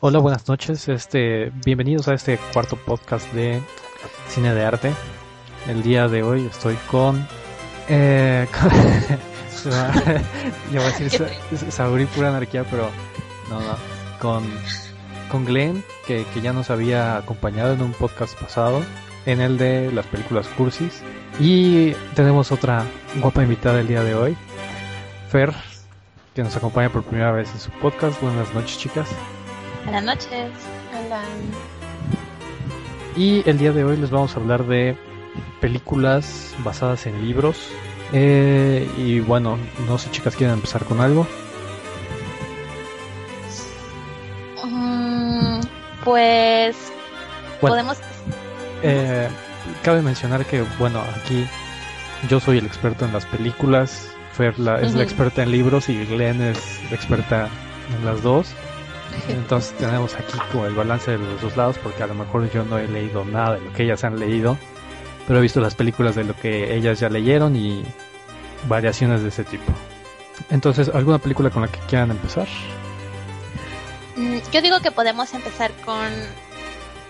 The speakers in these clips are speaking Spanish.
Hola, buenas noches. Este, bienvenidos a este cuarto podcast de cine de arte. El día de hoy estoy con, eh, con voy a decir Sauri pura anarquía, pero no, no, con con Glenn que, que ya nos había acompañado en un podcast pasado, en el de las películas cursis. Y tenemos otra guapa invitada el día de hoy, Fer, que nos acompaña por primera vez en su podcast. Buenas noches, chicas. Buenas noches. Hola. Y el día de hoy les vamos a hablar de películas basadas en libros. Eh, y bueno, no sé chicas, ¿quieren empezar con algo? Mm, pues Bueno. podemos... Eh, cabe mencionar que, bueno, aquí yo soy el experto en las películas, Fer la- es la experta en libros y Glenn es la experta en las dos. Entonces tenemos aquí como el balance de los dos lados porque a lo mejor yo no he leído nada de lo que ellas han leído, pero he visto las películas de lo que ellas ya leyeron y variaciones de ese tipo. Entonces, ¿alguna película con la que quieran empezar? Mm, Yo digo que podemos empezar con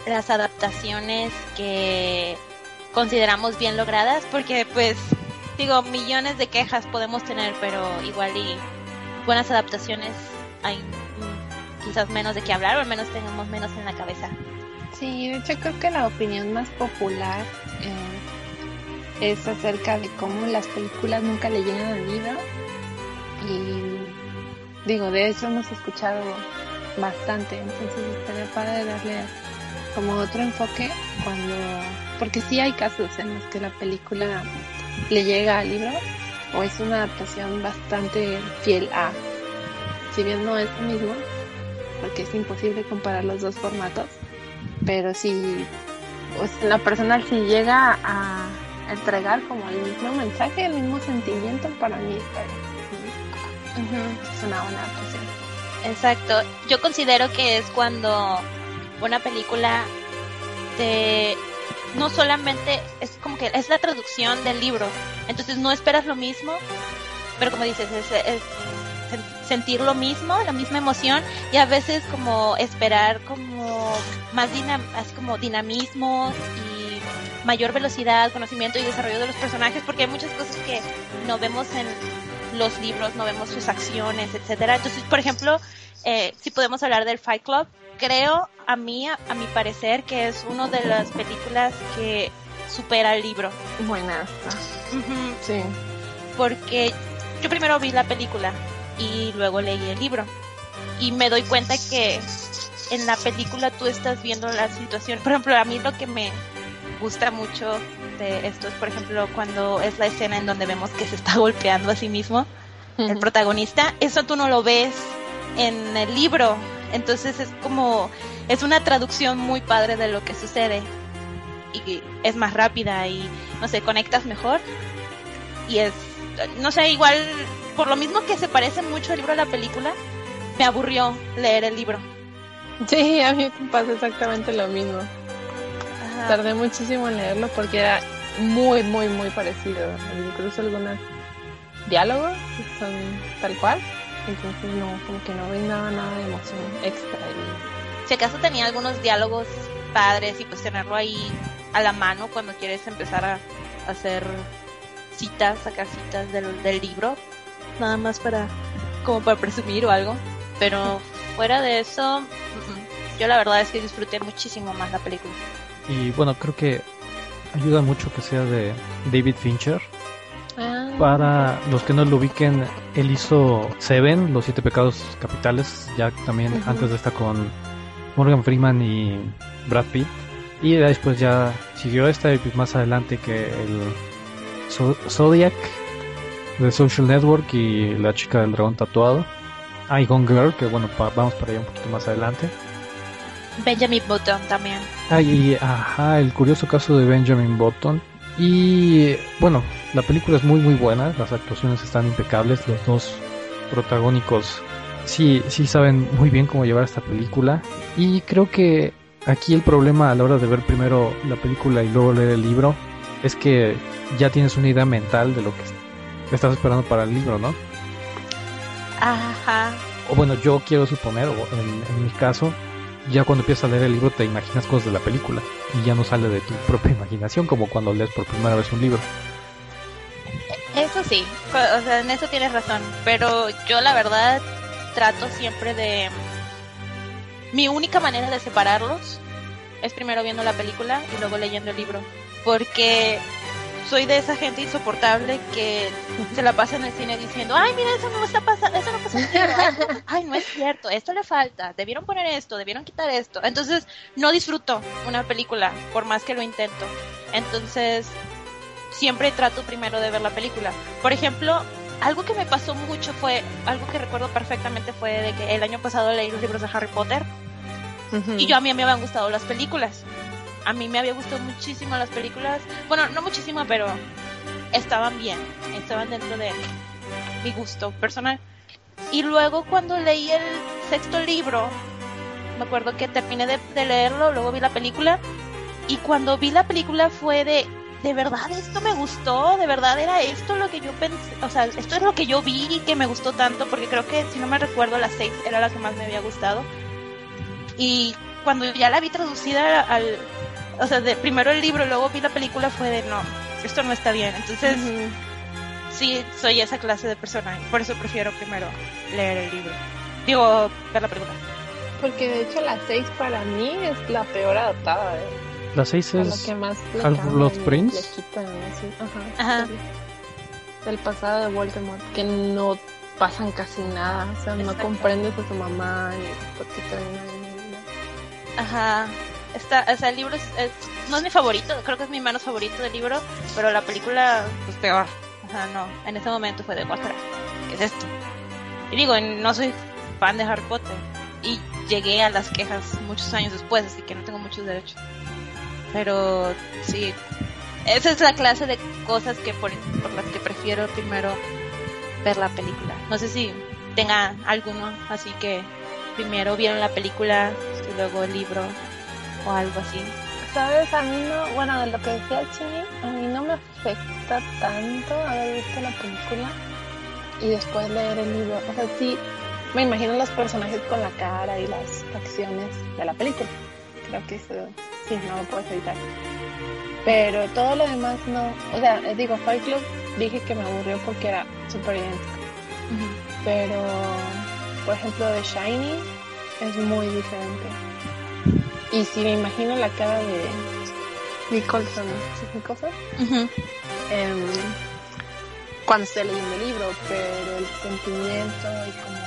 las adaptaciones que consideramos bien logradas, porque pues digo, millones de quejas podemos tener, pero igual y buenas adaptaciones hay mm, quizás menos de qué hablar, o al menos tenemos menos en la cabeza. Sí, de hecho creo que la opinión más popular eh, es acerca de cómo las películas nunca le llegan al libro. Y digo, de eso hemos escuchado bastante, entonces estaría padre darle como otro enfoque cuando... Porque sí hay casos en los que la película le llega al libro o es una adaptación bastante fiel a... Si bien no es lo mismo, porque es imposible comparar los dos formatos, pero si pues, en lo personal si llega a entregar como el mismo mensaje, el mismo sentimiento, para mí está bien. es una buena. Exacto. Yo considero que es cuando una película te no solamente es como que es la traducción del libro, entonces no esperas lo mismo, pero como dices es, es sentir lo mismo, la misma emoción y a veces como esperar como más dinam así como dinamismo y mayor velocidad, conocimiento y desarrollo de los personajes, porque hay muchas cosas que no vemos en los libros, no vemos sus acciones, etcétera. Entonces, por ejemplo, eh, si podemos hablar del Fight Club, creo a mí, a, a mi parecer, que es una de las películas que supera el libro. Buena. Ujú, Sí. Porque yo primero vi la película y luego leí el libro. Y me doy cuenta que en la película tú estás viendo la situación. Por ejemplo, a mí lo que me gusta mucho de esto es, por ejemplo, cuando es la escena en donde vemos que se está golpeando a sí mismo el protagonista, eso tú no lo ves en el libro. Entonces es como, es una traducción muy padre de lo que sucede. Y es más rápida y, no sé, conectas mejor. Y es, no sé, igual, por lo mismo que se parece mucho el libro a la película, me aburrió leer el libro. Sí, a mí me pasa exactamente lo mismo. Ajá. Tardé muchísimo en leerlo porque era muy, muy, muy parecido. Incluso algunos diálogos son tal cual. Entonces no, como que no brindaba nada de emoción extra. Y Si acaso tenía algunos diálogos padres y pues tenerlo ahí a la mano cuando quieres empezar a hacer citas, sacar citas del, del libro, nada más para como para presumir o algo. Pero fuera de eso, yo la verdad es que disfruté muchísimo más la película. Y bueno, creo que ayuda mucho que sea de David Fincher. Ah, Para los que no lo ubiquen, él hizo Seven, Los Siete Pecados Capitales, ya también antes de esta con Morgan Freeman y Brad Pitt. Y después ya siguió esta y más adelante que el Zo- Zodiac de Social Network y La Chica del Dragón Tatuado. Ah, y Gone Girl, que bueno, pa- vamos para allá un poquito más adelante. Benjamin Button también. Ah, y ajá, el curioso caso de Benjamin Button. Y bueno, la película es muy muy buena, las actuaciones están impecables, los dos protagónicos sí, sí saben muy bien cómo llevar esta película. Y creo que aquí el problema a la hora de ver primero la película y luego leer el libro es que ya tienes una idea mental de lo que estás esperando para el libro, ¿no? Ajá. O bueno, yo quiero suponer, o en, en mi caso, ya cuando empiezas a leer el libro te imaginas cosas de la película y ya no sale de tu propia imaginación como cuando lees por primera vez un libro. Eso sí, o sea, en eso tienes razón, pero yo la verdad trato siempre de... Mi única manera de separarlos es primero viendo la película y luego leyendo el libro, porque soy de esa gente insoportable que se la pasa en el cine diciendo, ay, mira, eso no está pasando, eso no pasa. ay, no es cierto, esto le falta, debieron poner esto, debieron quitar esto. Entonces, no disfruto una película, por más que lo intento. Entonces, siempre trato primero de ver la película. Por ejemplo, algo que me pasó mucho fue, algo que recuerdo perfectamente fue de que el año pasado leí los libros de Harry Potter y yo a mí me habían gustado las películas. A mí me había gustado muchísimo las películas. Bueno, no muchísimo, pero estaban bien. Estaban dentro de mi gusto personal. Y luego cuando leí el sexto libro, me acuerdo que terminé de, leerlo, luego vi la película. Y cuando vi la película fue de, de verdad esto me gustó, de verdad era esto lo que yo pensé, o sea, esto es lo que yo vi y que me gustó tanto, porque creo que si no me recuerdo la 6 era la que más me había gustado. Y cuando ya la vi traducida al, o sea, de primero el libro, luego vi la película, fue de no, esto no está bien. Entonces, sí, soy esa clase de persona, por eso prefiero primero leer el libro. Digo, ver la película. Porque de hecho la 6 para mí es la peor adaptada. ¿eh? La 6 A es lo que más y Prince. le quitan, así. Ajá. Ajá. Del pasado de Voldemort, que no pasan casi nada. O sea, no comprendes a tu mamá y porque termina ahí. Ajá. Está, o sea, el libro es, no es mi favorito, creo que es mi menos favorito del libro, pero la película, pues peor. O sea, no, en ese momento fue de guácara. ¿Qué es esto? Y digo, no soy fan de Harry Potter. Y llegué a las quejas muchos años después, así que no tengo muchos derechos. Pero sí, esa es la clase de cosas que por, por las que prefiero primero ver la película. No sé si tenga alguno, así que primero vieron la película y luego el libro o algo así. ¿Sabes? A mí no, bueno, de lo que decía Chini, a mí no me afecta tanto haber visto la película y después leer el libro. O sea, sí, me imagino los personajes con la cara y las acciones de la película. Creo que eso sí, no lo puedes evitar. Pero todo lo demás no. O sea, eh, digo, Fight Club dije que me aburrió porque era súper idéntico. Pero, por ejemplo, The Shining es muy diferente. Y si me imagino la cara de Nicholson, ¿sí es Nicholson? Ujú. Em, cuando estoy leyendo el libro, pero el sentimiento y como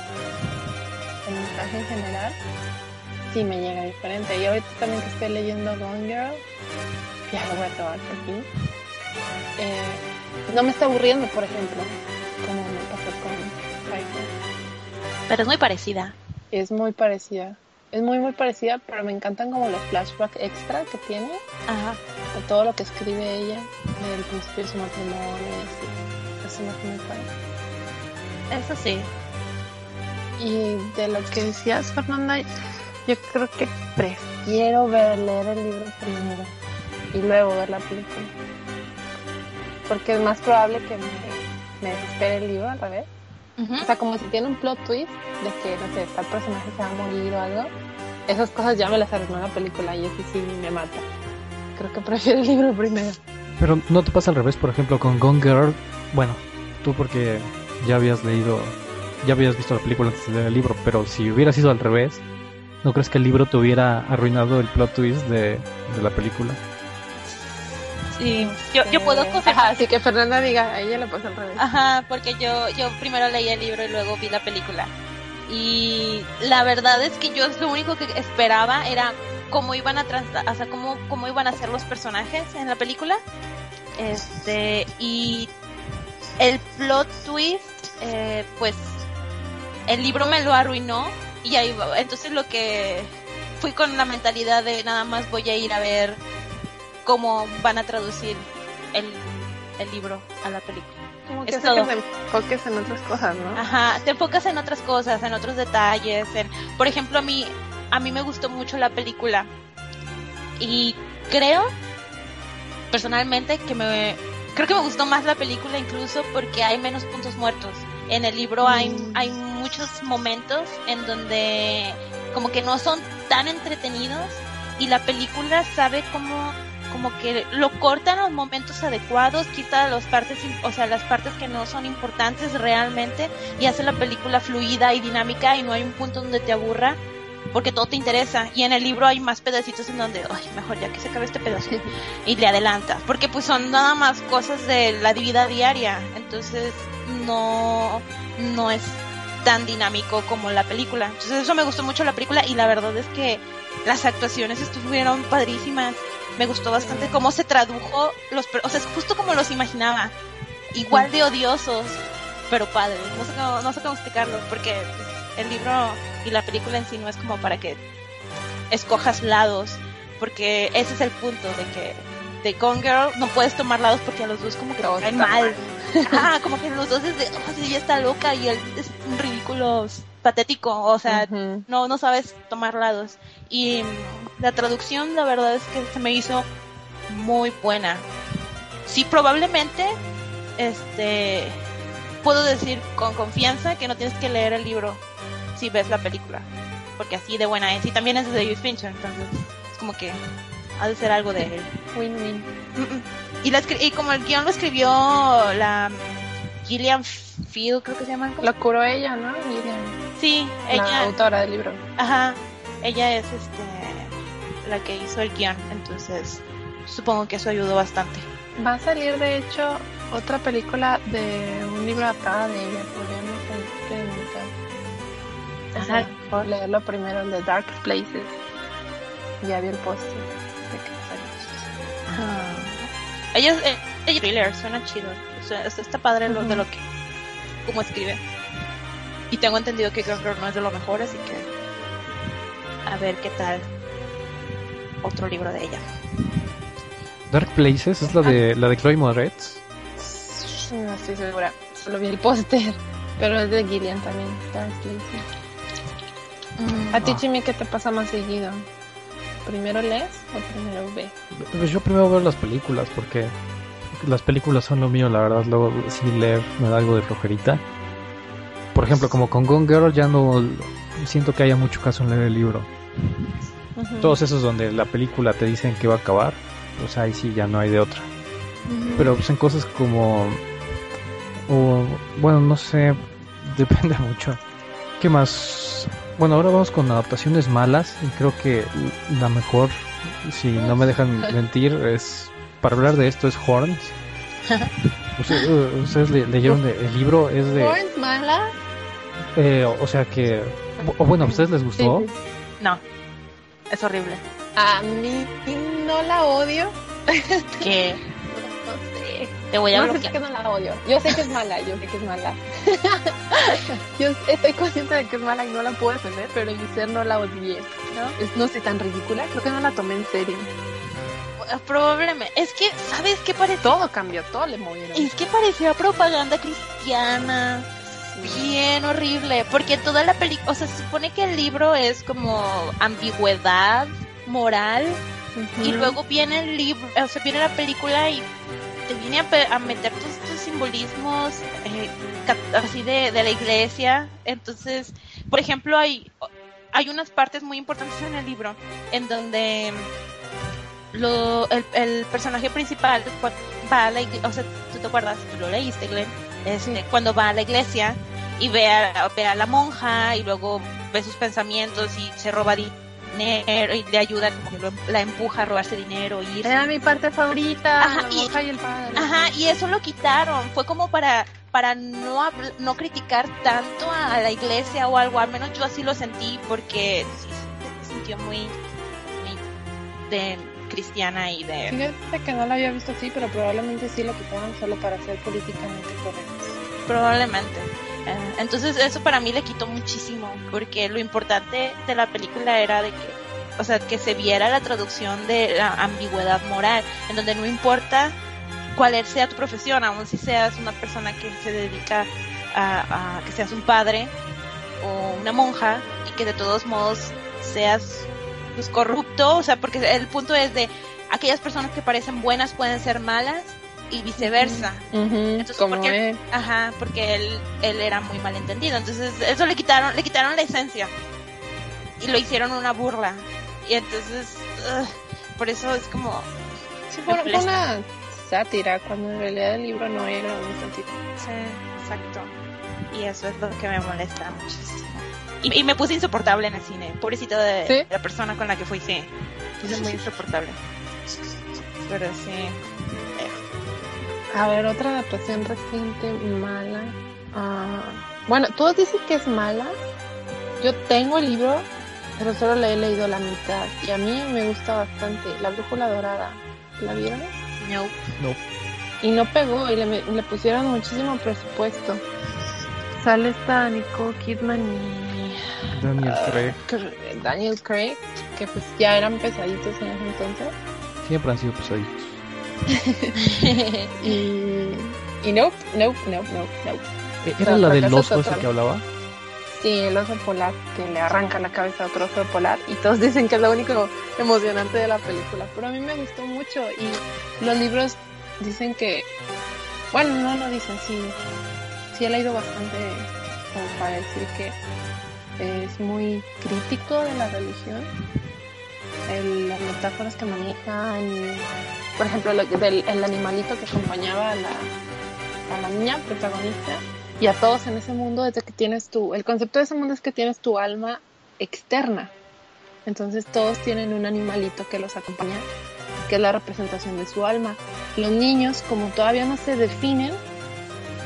el mensaje en general sí me llega diferente. Y ahorita también que estoy leyendo Gone Girl, ya lo voy a acabar por fin. eh, no me está aburriendo, por ejemplo, como me pasó con Club. Pero es muy parecida. Es muy parecida. Es muy, muy parecida, pero me encantan como los flashbacks extra que tiene Ajá. de todo lo que escribe ella desde el principio de su matrimonio. y Eso me hace muy padre. Eso sí. Y de lo que decías, Fernanda, yo creo que prefiero ver, leer el libro primero y luego ver la película. Porque es más probable que me, me desespere el libro al revés. Ujú. O sea, como si tiene un plot twist de que, no sé, tal personaje se va a morir o algo. Esas cosas ya me las arruinó la película y eso sí me mata. Creo que prefiero el libro primero. Pero no te pasa al revés, por ejemplo, con Gone Girl. Bueno, tú porque ya habías leído, ya habías visto la película antes de leer el libro, pero si hubiera sido al revés, ¿no crees que el libro te hubiera arruinado el plot twist de, de la película? Sí. Yo, yo puedo Eh, confirmar. Ajá, así que Fernanda diga, a ella le pasa al revés. Ajá, porque yo, yo primero leí el libro y luego vi la película. Y la verdad es que yo lo único que esperaba era cómo iban a trans o sea, cómo, cómo iban a ser los personajes en la película. Este, y el plot twist, eh, pues el libro me lo arruinó y ahí. Entonces lo que fui con la mentalidad de nada más voy a ir a ver cómo van a traducir el, el libro a la película. Como que Es hace que todo. te enfoques en otras cosas, ¿no? Ajá, te enfocas en otras cosas, en otros detalles, en, por ejemplo, a mí, a mí me gustó mucho la película y creo, personalmente, que me, creo que me gustó más la película incluso porque hay menos puntos muertos. En el libro hay, Mm. hay muchos momentos en donde como que no son tan entretenidos y la película sabe cómo como que lo corta en los momentos adecuados, quita las partes, o sea, las partes que no son importantes realmente y hace la película fluida y dinámica y no hay un punto donde te aburra porque todo te interesa y en el libro hay más pedacitos en donde, ay, mejor ya que se acabe este pedazo y le adelantas, porque pues son nada más cosas de la vida diaria, entonces no no es tan dinámico como la película. Entonces eso me gustó mucho la película y la verdad es que las actuaciones estuvieron padrísimas. Me gustó bastante cómo se tradujo los, o sea, es justo como los imaginaba. Igual de odiosos, pero padres. No sé cómo, no sé cómo explicarlo, porque pues, el libro y la película en sí no es como para que escojas lados, porque ese es el punto de que de Gone Girl no puedes tomar lados porque a los dos como que te Todos caen mal. Ah, como que los dos es de, oh, sí, ella está loca y él es un ridículo patético, o sea, no, no sabes tomar lados. Y la traducción, la verdad es que se me hizo muy buena. Sí, probablemente, este, puedo decir con confianza que no tienes que leer el libro si ves la película, porque así de buena es. Y también es de David Fincher, entonces es como que ha de ser algo de él. Win-win. Mm, mm. Y, como el guion lo escribió la Gillian Field, creo que se llama. Lo curó ella, ¿no? Miriam, Sí, la ella, autora del libro. ajá, ella es este la que hizo el guion, entonces supongo que eso ayudó bastante. Va a salir, de hecho, otra película de un libro adaptada de ella. Podríamos. O sea, Ajá. leerlo primero, el de Dark Places. Ya vi el póster de que va a salir. Ajá. Ella, eh, ella thriller, suena chido, o sea, está está padre lo de lo que como escribe. Y tengo entendido que Girl no es de lo mejor, así que a ver qué tal otro libro de ella. Dark Places es la de la de Chloe Moretz. No estoy segura. Solo vi el póster. Pero es de Gillian también. Dark Places. A ti, Ah. Jimmy, ¿qué te pasa más seguido? ¿Primero lees o primero ves? Pues yo primero veo las películas porque las películas son lo mío, la verdad. Luego sí leer me da algo de flojerita. Por ejemplo, como con Gone Girl ya no siento que haya mucho caso en leer el libro. Todos esos donde la película te dicen que va a acabar, pues ahí sí ya no hay de otra. Pero pues en cosas como... O, bueno, no sé, depende mucho. ¿Qué más? Bueno, ahora vamos con adaptaciones malas y creo que la mejor, si no me dejan mentir, es... Para hablar de esto es Horns. Ustedes, uh, ustedes le- leyeron de- el libro, es de... ¿Horns mala? eh, o sea que... O bueno, ¿a ustedes les gustó? Sí. No, es horrible. A mí no la odio. Que No sé. te voy a No sé bloquear. que no la odio. Yo sé que es mala, yo sé que es mala. yo estoy consciente de que es mala y no la puedo defender, pero en mi ser no la odié. ¿no? Es, no sé, tan ridícula. Creo que no la tomé en serio. Probablemente. Es que, ¿sabes qué parece? Todo cambió, todo le movieron. Es que parecía propaganda cristiana. Bien horrible. Porque toda la película. O sea, se supone que el libro es como ambigüedad moral. Y luego viene el libro. O sea, viene la película y te viene a, pe- a meter todos estos simbolismos eh, así de, de la iglesia. Entonces, por ejemplo, hay, hay unas partes muy importantes en el libro en donde lo, el, el personaje principal va a la iglesia, o sea, tú te acuerdas, tú lo leíste, Glenn, este, Sí. cuando va a la iglesia y ve a, ve a la monja y luego ve sus pensamientos y se roba dinero y le ayuda, como lo- la empuja a robarse dinero y irse. Era mi parte favorita. Ajá, la y- monja y el padre. Ajá, y eso lo quitaron. Fue como para para no no criticar tanto a, a la iglesia o algo. Al menos yo así lo sentí porque sí, se sintió muy, muy de cristiana y de Fíjate que no la había visto así, pero probablemente sí lo quitaron solo para ser políticamente correctos. probablemente. Entonces eso para mí le quitó muchísimo porque lo importante de la película era de que o sea, que se viera la traducción de la ambigüedad moral, en donde no importa cuál sea tu profesión, aun si seas una persona que se dedica a, a que seas un padre o una monja y que de todos modos seas pues corrupto, o sea, porque el punto es de aquellas personas que parecen buenas pueden ser malas y viceversa. Entonces, como porque, él. ajá, porque él, él era muy malentendido. Entonces, eso le quitaron, le quitaron la esencia. Y lo hicieron una burla. Y entonces, por eso es como. Sí, molesta. una sátira, cuando en realidad el libro no era un sátira. Sí, exacto. Y eso es lo que me molesta muchísimo. Y, y me puse insoportable en el cine. Pobrecito de ¿Sí? la persona con la que fui, sí. Puse muy insoportable. Pero sí. A ver, otra adaptación reciente mala. Ah, bueno, todos dicen que es mala. Yo tengo el libro, pero solo le he leído la mitad. Y a mí me gusta bastante. La Brújula Dorada. ¿La vieron? No. No. Y no pegó y le, me- le pusieron muchísimo presupuesto. Sale esta Nicole Kidman y Daniel Craig. Cr- Daniel Craig, que pues ya eran pesaditos en ese entonces. Siempre han sido pesaditos. y, y nope, nope, nope, nope, nope. Eh, sea, ¿Era la del oso ese que hablaba? Sí, el oso polar que le arranca la cabeza a otro oso polar y todos dicen que es lo único emocionante de la película, pero a mí me gustó mucho y los libros dicen que, bueno, no lo dicen, sí, sí he leído bastante como para decir que es muy crítico de la religión, el- las metáforas que manejan, por ejemplo, el animalito que acompañaba a la, a la niña protagonista y a todos en ese mundo desde que tienes tu, el concepto de ese mundo es que tienes tu alma externa. Entonces todos tienen un animalito que los acompaña, que es la representación de su alma. Los niños, como todavía no se definen,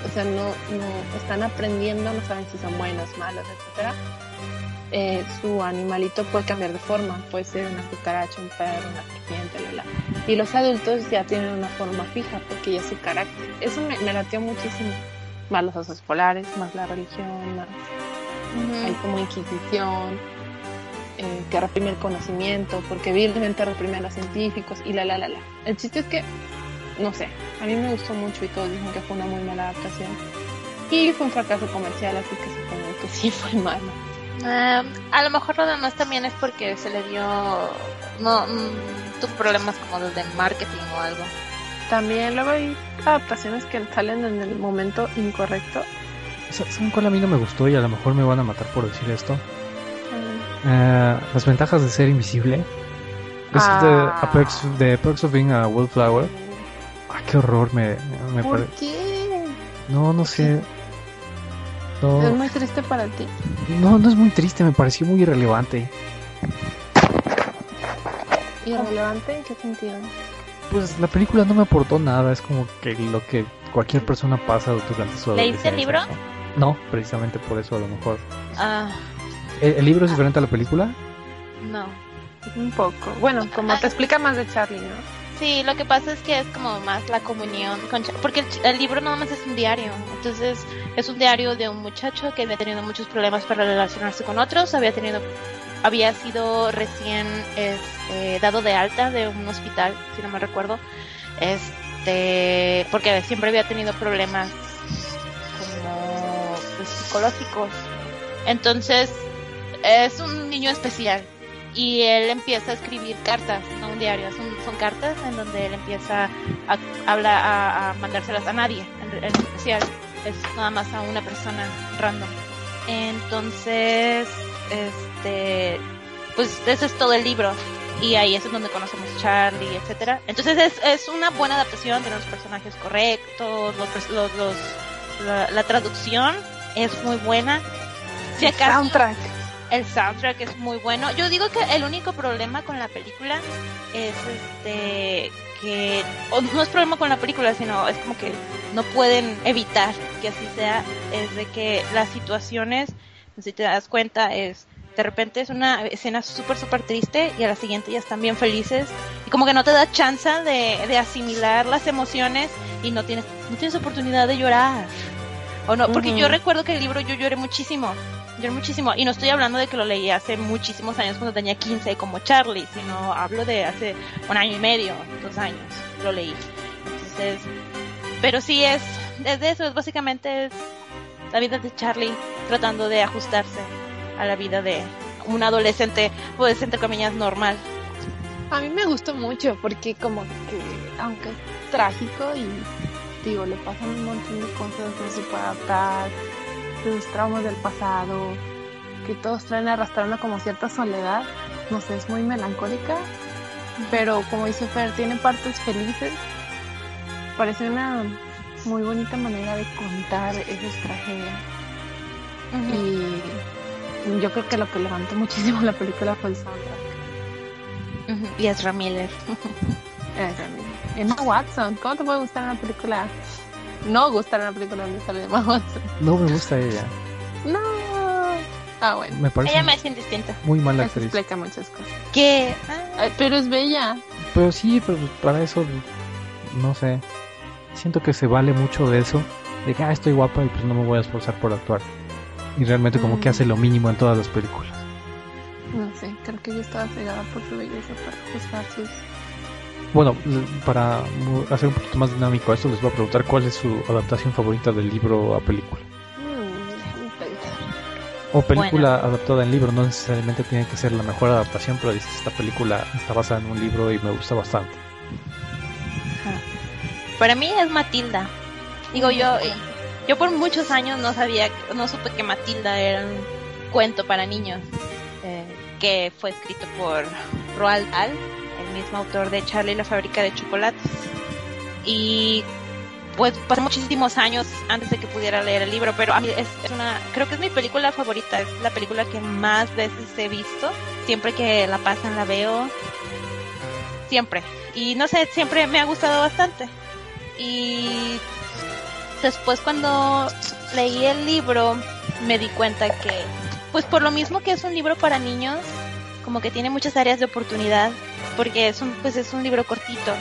o sea, no, no están aprendiendo, no saben si son buenos, malos, etcétera. Eh, su animalito puede cambiar de forma, puede ser una cucaracha, un perro, una serpiente, la, la. Y los adultos ya tienen una forma fija porque ya es su carácter. Eso me, me latió muchísimo más los osos polares, más la religión, más hay como inquisición, eh, que reprime el conocimiento, porque vilmente reprime a los científicos y la la la la. El chiste es que, no sé, a mí me gustó mucho y todos dicen que fue una muy mala adaptación. Y fue un fracaso comercial, así que supongo que sí fue malo. Ah, a lo mejor lo demás también es porque se le dio. No, mm, tuvo problemas como los de marketing o algo. También luego hay adaptaciones que salen en el momento incorrecto. Sa- ¿Saben cuál a mí no me gustó y a lo mejor me van a matar por decir esto? Eh, las ventajas de ser invisible. Es Ah. de, Perks, de Perks of Being a Wallflower. Ay, qué horror me, me ¿Por pare- qué? No, no sé. No, muy triste para ti. no, no es muy triste, me pareció muy irrelevante. ¿Irrelevante en qué sentido? Pues la película no me aportó nada, es como que lo que cualquier persona pasa durante su ¿Leíste el libro? ¿no? No, precisamente por eso a lo mejor. Ah, ¿El, el libro es diferente a la película? no. Un poco. Bueno, como te explica más de Charlie, ¿no? Sí, lo que pasa es que es como más la comunión con porque el, el libro nada más es un diario. Entonces, es un diario de un muchacho que había tenido muchos problemas para relacionarse con otros, había tenido había sido recién este, dado de alta de un hospital, si no me recuerdo. Este, porque siempre había tenido problemas como pues, psicológicos. Entonces, es un niño especial y él empieza a escribir cartas, no un diario, son, son cartas en donde él empieza a, habla, a, a mandárselas a nadie en, en especial, es nada más a una persona random. Entonces, este, pues ese es todo el libro y ahí es donde conocemos Charlie, etcétera. Entonces es, es una buena adaptación, tiene los personajes correctos, los, los, los- la, la traducción es muy buena. Si acaso, Soundtrack. El soundtrack es muy bueno. Yo digo que el único problema con la película es este que o no es problema con la película, sino es como que no pueden evitar que así sea, es de que las situaciones, si te das cuenta, es de repente es una escena súper súper triste y a la siguiente ya están bien felices y como que no te da chance de, de asimilar las emociones y no tienes no tienes oportunidad de llorar. O no porque yo recuerdo que el libro yo lloré muchísimo Yo muchísimo. Y no estoy hablando de que lo leí hace muchísimos años cuando tenía 15 como Charlie, sino hablo de hace un año y medio, dos años, lo leí. Entonces, pero sí es, es de eso, es básicamente es la vida de Charlie tratando de ajustarse a la vida de un adolescente, pues entre comillas, normal. A mí me gustó mucho porque como que, aunque es trágico y digo, le pasan un montón de cosas, no se puede adaptar, sus traumas del pasado, que todos traen arrastrando como cierta soledad, no sé, es muy melancólica, pero como dice Fer, tiene partes felices, parece una muy bonita manera de contar esas tragedias. Y yo creo que lo que levantó muchísimo la película fue el soundtrack. Y Ezra Miller. Ezra Miller. Emma Watson, ¿cómo te puede gustar una película? No gustar una película donde sale Emma Watson. No me gusta ella. No. Ah, bueno. Me parece Ella me es indistinta. muy mala actriz. explica muchas cosas. Que Ay, pero es bella. Pero sí, pero para eso, no sé. Siento que se vale mucho de eso. De que, ah, estoy guapa y pues no me voy a esforzar por actuar. Y realmente como que Mm. hace lo mínimo en todas las películas. No sé, creo que yo estaba cegada por su belleza para juzgar sus... Bueno, para hacer un poquito más dinámico esto, les voy a preguntar cuál es su adaptación favorita del libro a película. Mm. O película adaptada en libro, no necesariamente tiene que ser la mejor adaptación, pero dices, esta película está basada en un libro y me gusta bastante. para mí es Matilda. Digo yo, eh, yo por muchos años no sabía, no supe que Matilda era un cuento para niños, eh, que fue escrito por Roald Dahl, mismo autor de Charlie la fábrica de chocolates. Y pues pasó muchísimos años antes de que pudiera leer el libro, pero a mí es, es una, creo que es mi película favorita, es la película que más veces he visto, siempre que la pasan la veo, siempre. Y no sé, siempre me ha gustado bastante. Y después cuando leí el libro me di cuenta que, pues por lo mismo que es un libro para niños, como que tiene muchas áreas de oportunidad, porque es un, pues es un libro cortito.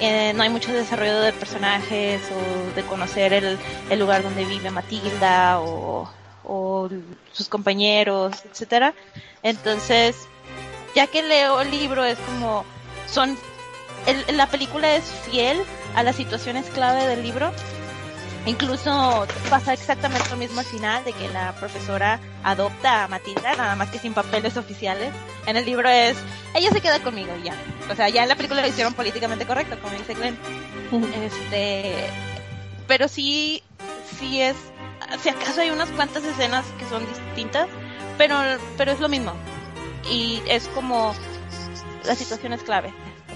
Eh, no hay mucho desarrollo de personajes o de conocer el, el lugar donde vive Matilda o, o sus compañeros, etcétera. Entonces, ya que leo el libro es como son el- la película es fiel a las situaciones clave del libro. Incluso pasa exactamente lo mismo al final, de que la profesora adopta a Matilda, nada más que sin papeles oficiales. En el libro es, ella se queda conmigo y ya. O sea, ya en la película lo hicieron políticamente correcto, como dice Glenn. Este, pero sí, sí es, si acaso hay unas cuantas escenas que son distintas, pero, pero es lo mismo. Y es como la situación es clave,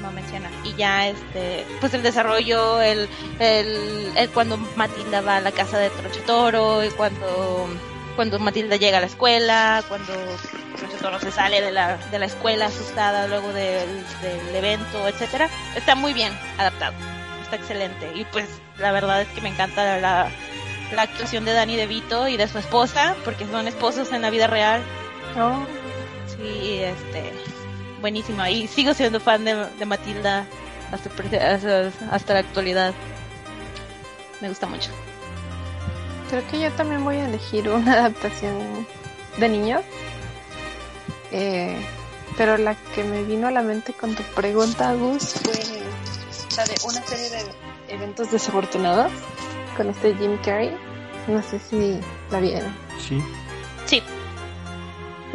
como menciona. Y ya este, pues el desarrollo, el, el, el cuando Matilda va a la casa de Tronchetoro, y cuando, cuando Matilda llega a la escuela, cuando Tronchetoro se sale de la, de la escuela asustada luego del, del evento, etcétera, está muy bien adaptado, está excelente. Y pues la verdad es que me encanta la, la actuación de Danny DeVito y de su esposa, porque son esposos en la vida real. Oh, Sí, este, buenísima. Y sigo siendo fan de, de Matilda hasta, hasta, hasta la actualidad. Me gusta mucho. creo que yo también voy a elegir una adaptación de niños. Eh, pero la que me vino a la mente con tu pregunta, Gus, fue la de una serie de eventos desafortunados con este Jim Carrey. No sé si la vieron. Sí,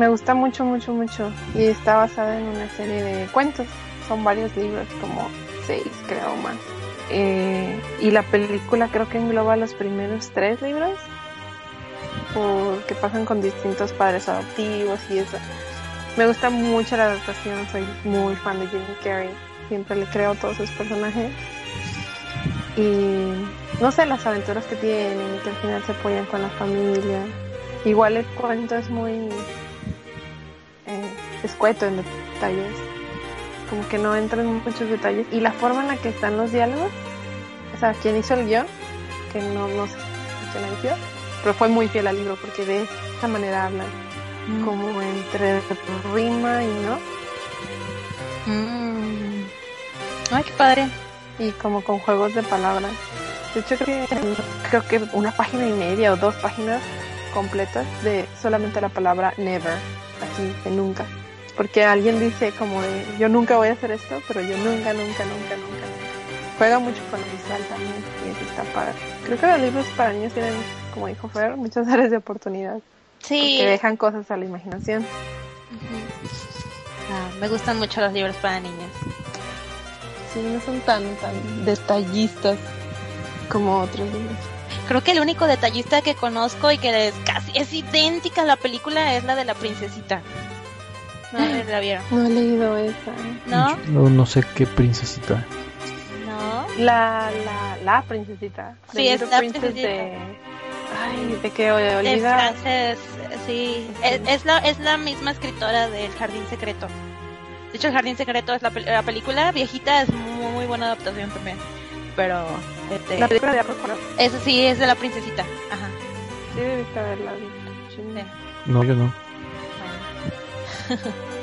Me gusta mucho, mucho, mucho. Y está basada en una serie de cuentos. Son varios libros, como seis, creo más. Eh, y la película creo que engloba los primeros tres libros. Porque pasan con distintos padres adoptivos y eso. Me gusta mucho la adaptación. Soy muy fan de Jim Carrey. Siempre le creo a todos sus personajes. Y no sé, las aventuras que tienen y que al final se apoyan con la familia. Igual el cuento es muy eh, escueto en detalles, como que no entra en muchos detalles. Y la forma en la que están los diálogos, o sea, quien hizo el guion, que no, no sé quién eligió, pero fue muy fiel al libro porque de esta manera hablan, como entre rima y no, Mm. Ay, qué padre. y como con juegos de palabras. De hecho, creo que, creo que una página y media o dos páginas completas de solamente la palabra never, así de nunca. Porque alguien dice como de yo nunca voy a hacer esto, pero yo nunca, nunca, nunca, nunca, nunca. Juega mucho con lo visual también y eso está padre. Creo que los libros para niños tienen, como dijo Fer, muchas áreas de oportunidad. Sí. Que dejan cosas a la imaginación. Ah, me gustan mucho los libros para niños. Sí, no son tan, tan detallistas como otros libros. Creo que el único detallista que conozco y que es casi es idéntica a la película es la de la princesita. No la vieron. No he leído esa. ¿No? No, no sé qué princesita. No. La, la, la princesita. Sí, The es la princesita. de... Ay, de Es olvida. francés, sí. Es, es la, es la misma escritora del Jardín Secreto. De hecho, El Jardín Secreto es la, la película viejita, es muy, muy buena adaptación también. Pero, este, La película de Arroz eso sí es de la princesita. Ajá. Sí, debiste haberla visto. Sí. No, yo no.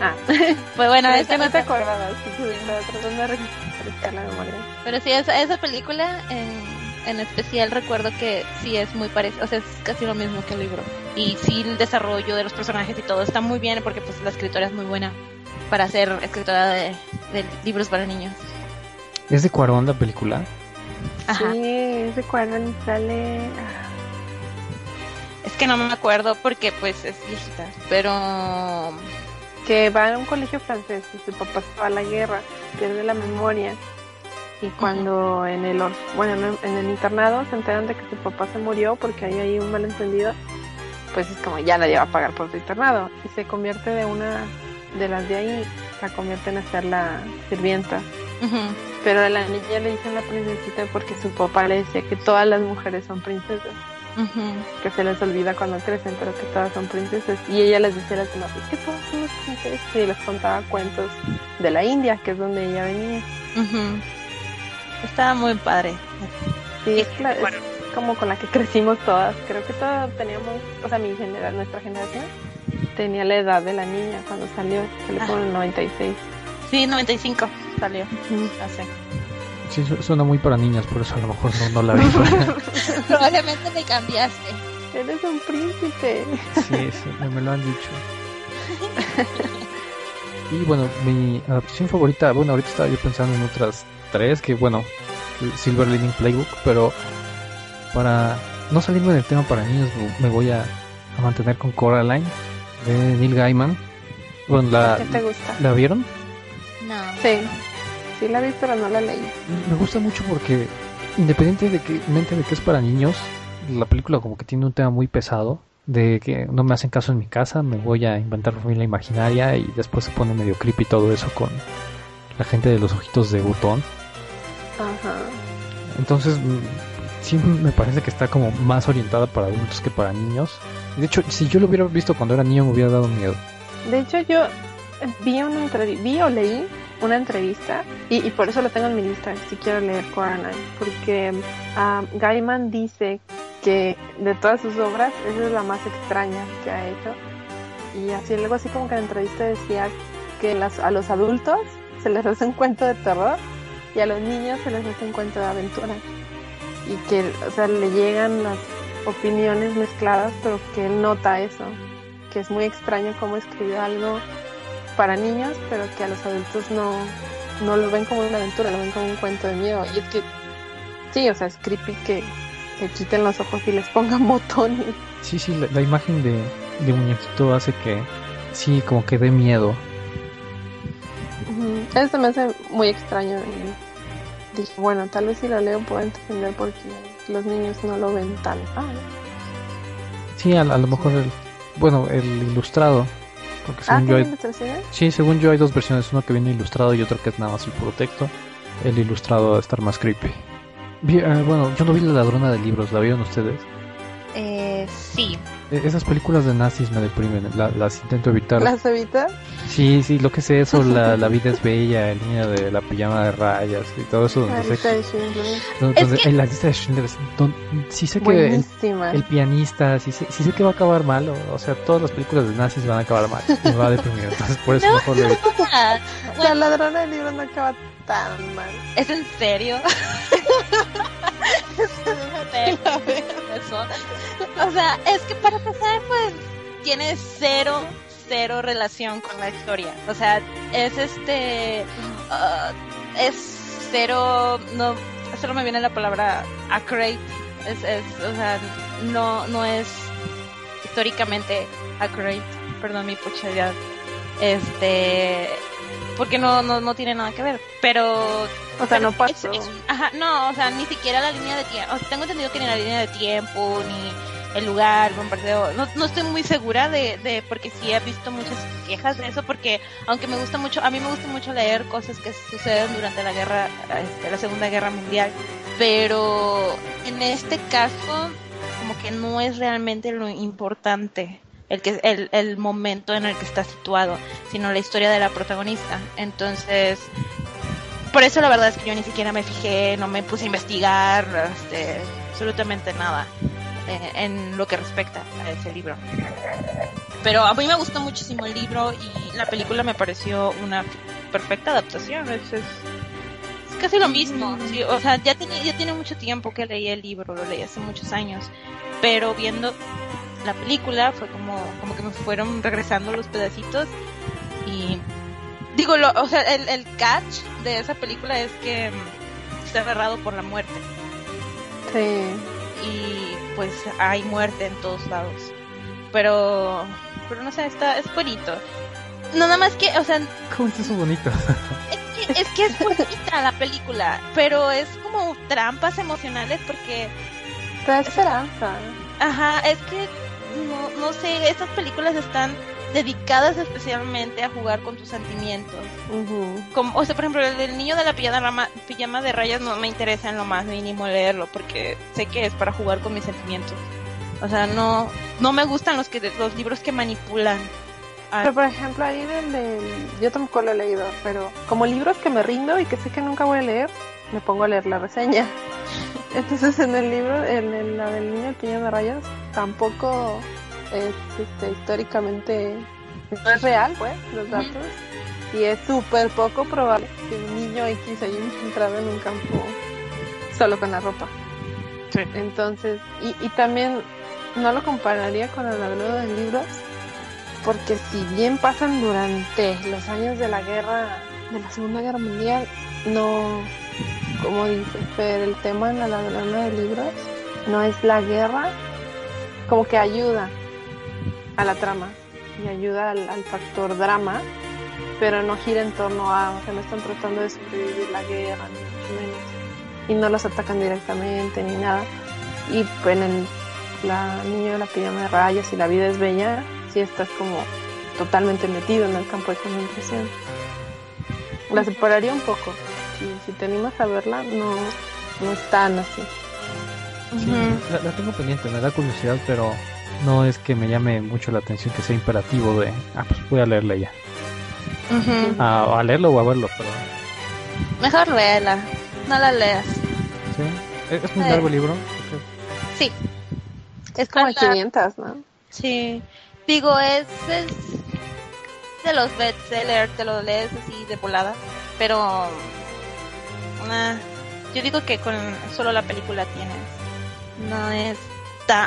Ah, Pues bueno, pero es esa- que no te acordabas. Sí, sí, estaba tratando de refrescar la memoria. pero sí, esa, esa película en, en especial recuerdo que sí es muy parecido, o sea, es casi lo mismo que el libro. Y sí el desarrollo de los personajes y todo está muy bien porque pues la escritora es muy buena para ser escritora de, de libros para niños. ¿Es de Cuarón la película? Ajá. Sí, recuerdan, sale... ah, Es que no me acuerdo porque pues es viejita, pero Que va a un colegio francés y su papá se va a la guerra, pierde la memoria. Y cuando en el or- bueno no, en el internado se enteran de que su papá se murió porque hay ahí un malentendido, pues es como ya nadie va a pagar por su internado. Y se convierte de una de las de ahí, la convierten a ser la sirvienta. Pero a la niña le dicen la princesita porque su papá le decía que todas las mujeres son princesas, que se les olvida cuando crecen, pero que todas son princesas. Y ella les decía a las demás, es que todas somos princesas. Y les contaba cuentos de la India, que es donde ella venía. Estaba muy padre. Sí, es, la- es como con la que crecimos todas. Creo que todas teníamos, o sea, mi genera, nuestra generación tenía la edad de la niña cuando salió, salió como en el 96. Sí, 95 salió. Hace. Sí, su- suena muy para niñas, por eso a lo mejor no, no la vi. Probablemente me cambiaste. Eres un príncipe. sí, sí, me, me lo han dicho. Y bueno, mi adaptación favorita, bueno, ahorita estaba yo pensando en otras tres, que bueno, Silver Living Playbook, pero para no salirme del tema para niños, me- me voy a, a mantener con Coraline, de Neil Gaiman. Bueno, la, ¿Qué te gusta? ¿la vieron? Sí, sí la vi, pero no la leí. Me gusta mucho porque, independientemente de que, mente de que es para niños, la película como que tiene un tema muy pesado, de que no me hacen caso en mi casa, me voy a inventar familia imaginaria y después se pone medio creepy todo eso con la gente de los ojitos de botón. Ajá. Entonces, mm, sí me parece que está como más orientada para adultos que para niños. De hecho, si yo lo hubiera visto cuando era niño me hubiera dado miedo. De hecho, yo vi una entrevista, vi o leí una entrevista y, por eso lo tengo en mi lista, si quiero leer Coraline, porque ah, Gaiman dice que de todas sus obras, esa es la más extraña que ha hecho. Y así, algo así como que en la entrevista decía que a los adultos se les hace un cuento de terror y a los niños se les hace un cuento de aventura. Y que, o sea, le llegan las opiniones mezcladas, pero que él nota eso, que es muy extraño cómo escribió algo para niños, pero que a los adultos no, no lo ven como una aventura, lo ven como un cuento de miedo. Y es que, sí, o sea, es creepy que le quiten los ojos y les pongan botones. Sí, sí, la, la imagen de, de muñequito hace que sí, como que dé miedo. Eso me hace muy extraño. Y dije, bueno, tal vez si lo leo puedo entender porque los niños no lo ven tan. Ah, Sí, a, a lo mejor el, bueno, el ilustrado, porque ah según yo ¿tiene hay, sí, según yo hay dos versiones, uno que viene ilustrado y otro que es nada más el puro texto. El ilustrado va a estar más creepy. Eh, bueno, yo no vi la ladrona de libros, ¿la vieron ustedes? Eh, sí. E- Esas películas de nazis me deprimen, la- las intento evitar. ¿Las evitas? Sí, sí, lo que sé eso, la, la vida es bella, el niño de la pijama de rayas y todo eso donde La sé lista que, de Schindler. donde- Es donde- que- en la lista de Schindler, sí sé que el, pianista, sí, sé- sí sé que va a acabar mal, o, o sea, todas las películas de nazis van a acabar mal, me va a deprimir, entonces por eso mejor le evito. Ah, La ladrona de libros no acaba tan mal. ¿Es en serio? Déjate. O sea, es que para empezar, pues, tiene cero, cero relación con la historia. O sea, es este, uh, es cero, no, solo me viene la palabra accurate. Es, es, o sea, no, no es históricamente accurate. Perdón mi puchadad. Este, porque no, no, no tiene nada que ver. Pero. O sea, no pasó. ajá, no, o sea, ni siquiera la línea de tiempo. O sea, tengo entendido que ni la línea de tiempo, ni el lugar, bombardeo. No, no estoy muy segura de, de, porque sí he visto muchas quejas de eso, porque aunque me gusta mucho, a mí me gusta mucho leer cosas que suceden durante la guerra, este, la Segunda Guerra Mundial, pero en este caso, como que no es realmente lo importante el que el, el momento en el que está situado, sino la historia de la protagonista. Entonces, por eso la verdad es que yo ni siquiera me fijé, no me puse a investigar, este, absolutamente nada eh, en lo que respecta a ese libro. Pero a mí me gustó muchísimo el libro y la película me pareció una perfecta adaptación. Es, es, es casi lo mismo. Sí, o sea, ya, tenía, ya tiene mucho tiempo que leí el libro, lo leí hace muchos años. Pero viendo la película fue como, como que me fueron regresando los pedacitos y digo, lo, o sea, el, el catch de esa película es que mm, está agarrado por la muerte. Sí. Y pues hay muerte en todos lados. Pero, pero no sé, está, es bonito. Nada más que, o sea... ¿Cómo es eso bonito? es, que, es que es bonita la película, pero es como trampas emocionales porque... Te esperanza. Ajá, es que no, no sé, estas películas están dedicadas especialmente a jugar con tus sentimientos. Como, o sea, por ejemplo, el del niño de la pijama, pijama de rayas no me interesa en lo más mínimo leerlo porque sé que es para jugar con mis sentimientos. O sea, no no me gustan los que los libros que manipulan. a- Pero por ejemplo ahí del, del- yo tampoco lo he leído, pero como libros que me rindo y que sé que nunca voy a leer, me pongo a leer la reseña. Entonces en el libro, en el, la del niño pequeño de rayas, tampoco es este, históricamente, no es real pues los datos. Y es súper poco probable que un niño X haya entrado en un campo solo con la ropa. Sí. Entonces, y, y también no lo compararía con el hablado de libros, porque si bien pasan durante los años de la guerra, de la Segunda Guerra Mundial, no, como dice Fer, el tema en la ladrona de libros no es la guerra, como que ayuda a la trama y ayuda al, al factor drama, pero no gira en torno a, o sea, no están tratando de sobrevivir la guerra, ni mucho menos, y no los atacan directamente ni nada. Y pues en el la niña de la pijama de rayas y la vida es bella, sí estás como totalmente metido en el campo de concentración. La separaría un poco. Si, si te animas a verla, no, no es tan así. Sí, la, la tengo pendiente, me da curiosidad, pero no es que me llame mucho la atención que sea imperativo de, ah, pues voy a leerla ya. A, a leerlo o a verlo, pero Mejor léela, no la leas. sí. Es, es muy Eh. largo el libro. Sí. Es como de Anda. 500, ¿no? Sí. Digo, es, es de los bestsellers, te lo lees así de volada. Pero. nah, yo digo que con solo la película tienes. No es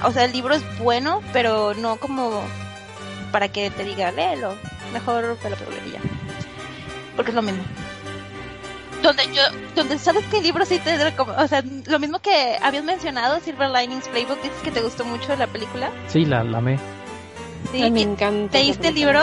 O sea, el libro es bueno, pero no como para que te diga, léelo. Mejor película y ya. Porque es lo mismo. Donde yo, donde sabes que el libro sí te o sea, lo mismo que habías mencionado, Silver Linings Playbook, dices que te gustó mucho la película. Sí, la, la amé. Sí, Ay, me ¿y- encanta. ¿Leíste esa el libro?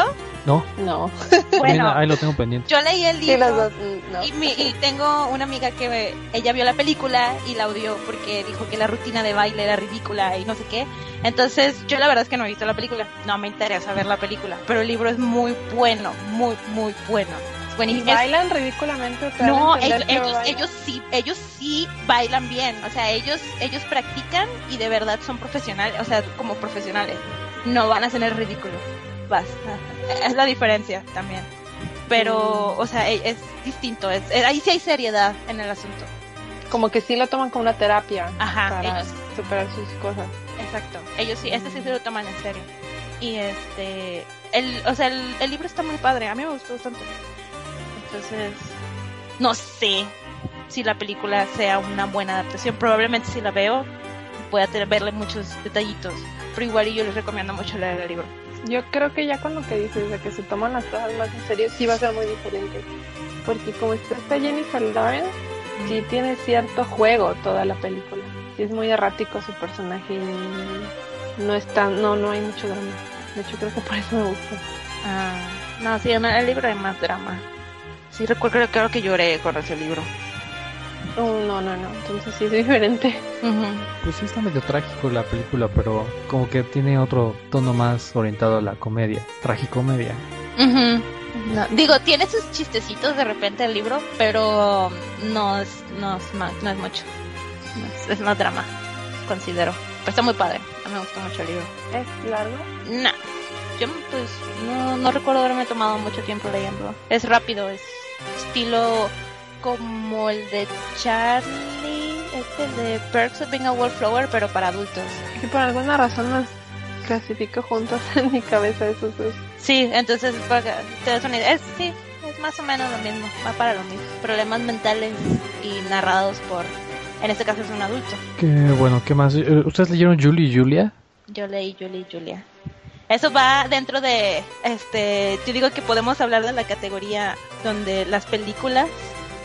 No, No. Bueno, Mira, ahí lo tengo pendiente. yo leí el Sí, libro dos, mm, no. y, mi- y tengo una amiga que me- ella vio la película y la odió porque dijo que la rutina de baile era ridícula y no sé qué. Entonces, yo la verdad es que no he visto la película. No me interesa ver la película, pero el libro es muy bueno, muy, muy bueno. ¿Y buenísimo. Es- bailan ridículamente? ¿Te dan a no, ellos, ellos, ellos sí, ellos sí bailan bien, o sea, ellos, ellos practican y de verdad son profesionales, o sea, como profesionales, no van a hacer el ridículo, vas, es la diferencia también, pero, o sea, e- es, distinto, es, eh, ahí sí hay seriedad en el asunto, Como que sí lo toman como una terapia Ajá, para ellos- superar sus cosas. exacto, ellos sí, este sí se lo toman en serio, y este, el, o sea, el, el libro está muy padre, a mí me gustó bastante, entonces, no sé si la película sea una buena adaptación, probablemente si la veo pueda tener, verle muchos detallitos. Pero igual y yo les recomiendo mucho leer el libro. Yo creo que ya con lo que dices de que se toman las cosas más en serio, sí va a ser muy diferente. Porque como está esta Jennifer Lawrence, sí tiene cierto juego toda la película. Sí es muy errático su personaje y no está, no, no hay mucho drama. De hecho creo que por eso me gusta. Ah, no, sí, en el libro hay más drama. Sí, recuerdo, creo que lloré con ese libro. Oh, no, no, no, entonces sí es diferente. Pues sí está medio trágico la película, pero como que tiene otro tono más orientado a la comedia, tragicomedia. No, digo, tiene sus chistecitos de repente el libro, pero no es, no es, no es mucho. No es, es más drama, considero. Pero está muy padre. A mí me gustó mucho el libro. ¿Es largo? No, yo pues no, no recuerdo haberme tomado mucho tiempo leyendo. Es rápido, es estilo como el de Charlie, este de Perks of Being a Wallflower, pero para adultos. Y por alguna razón los clasifico juntos en mi cabeza esos dos. Sí, entonces para que te des una idea, es, sí, es más o menos lo mismo, va para lo mismo. Problemas mentales y narrados por, en este caso es un adulto. Que bueno, ¿qué más? Eh, ¿Ustedes leyeron Julie y Julia? Yo leí Julie y Julia. Eso va dentro de, este, yo digo que podemos hablar de la categoría donde las películas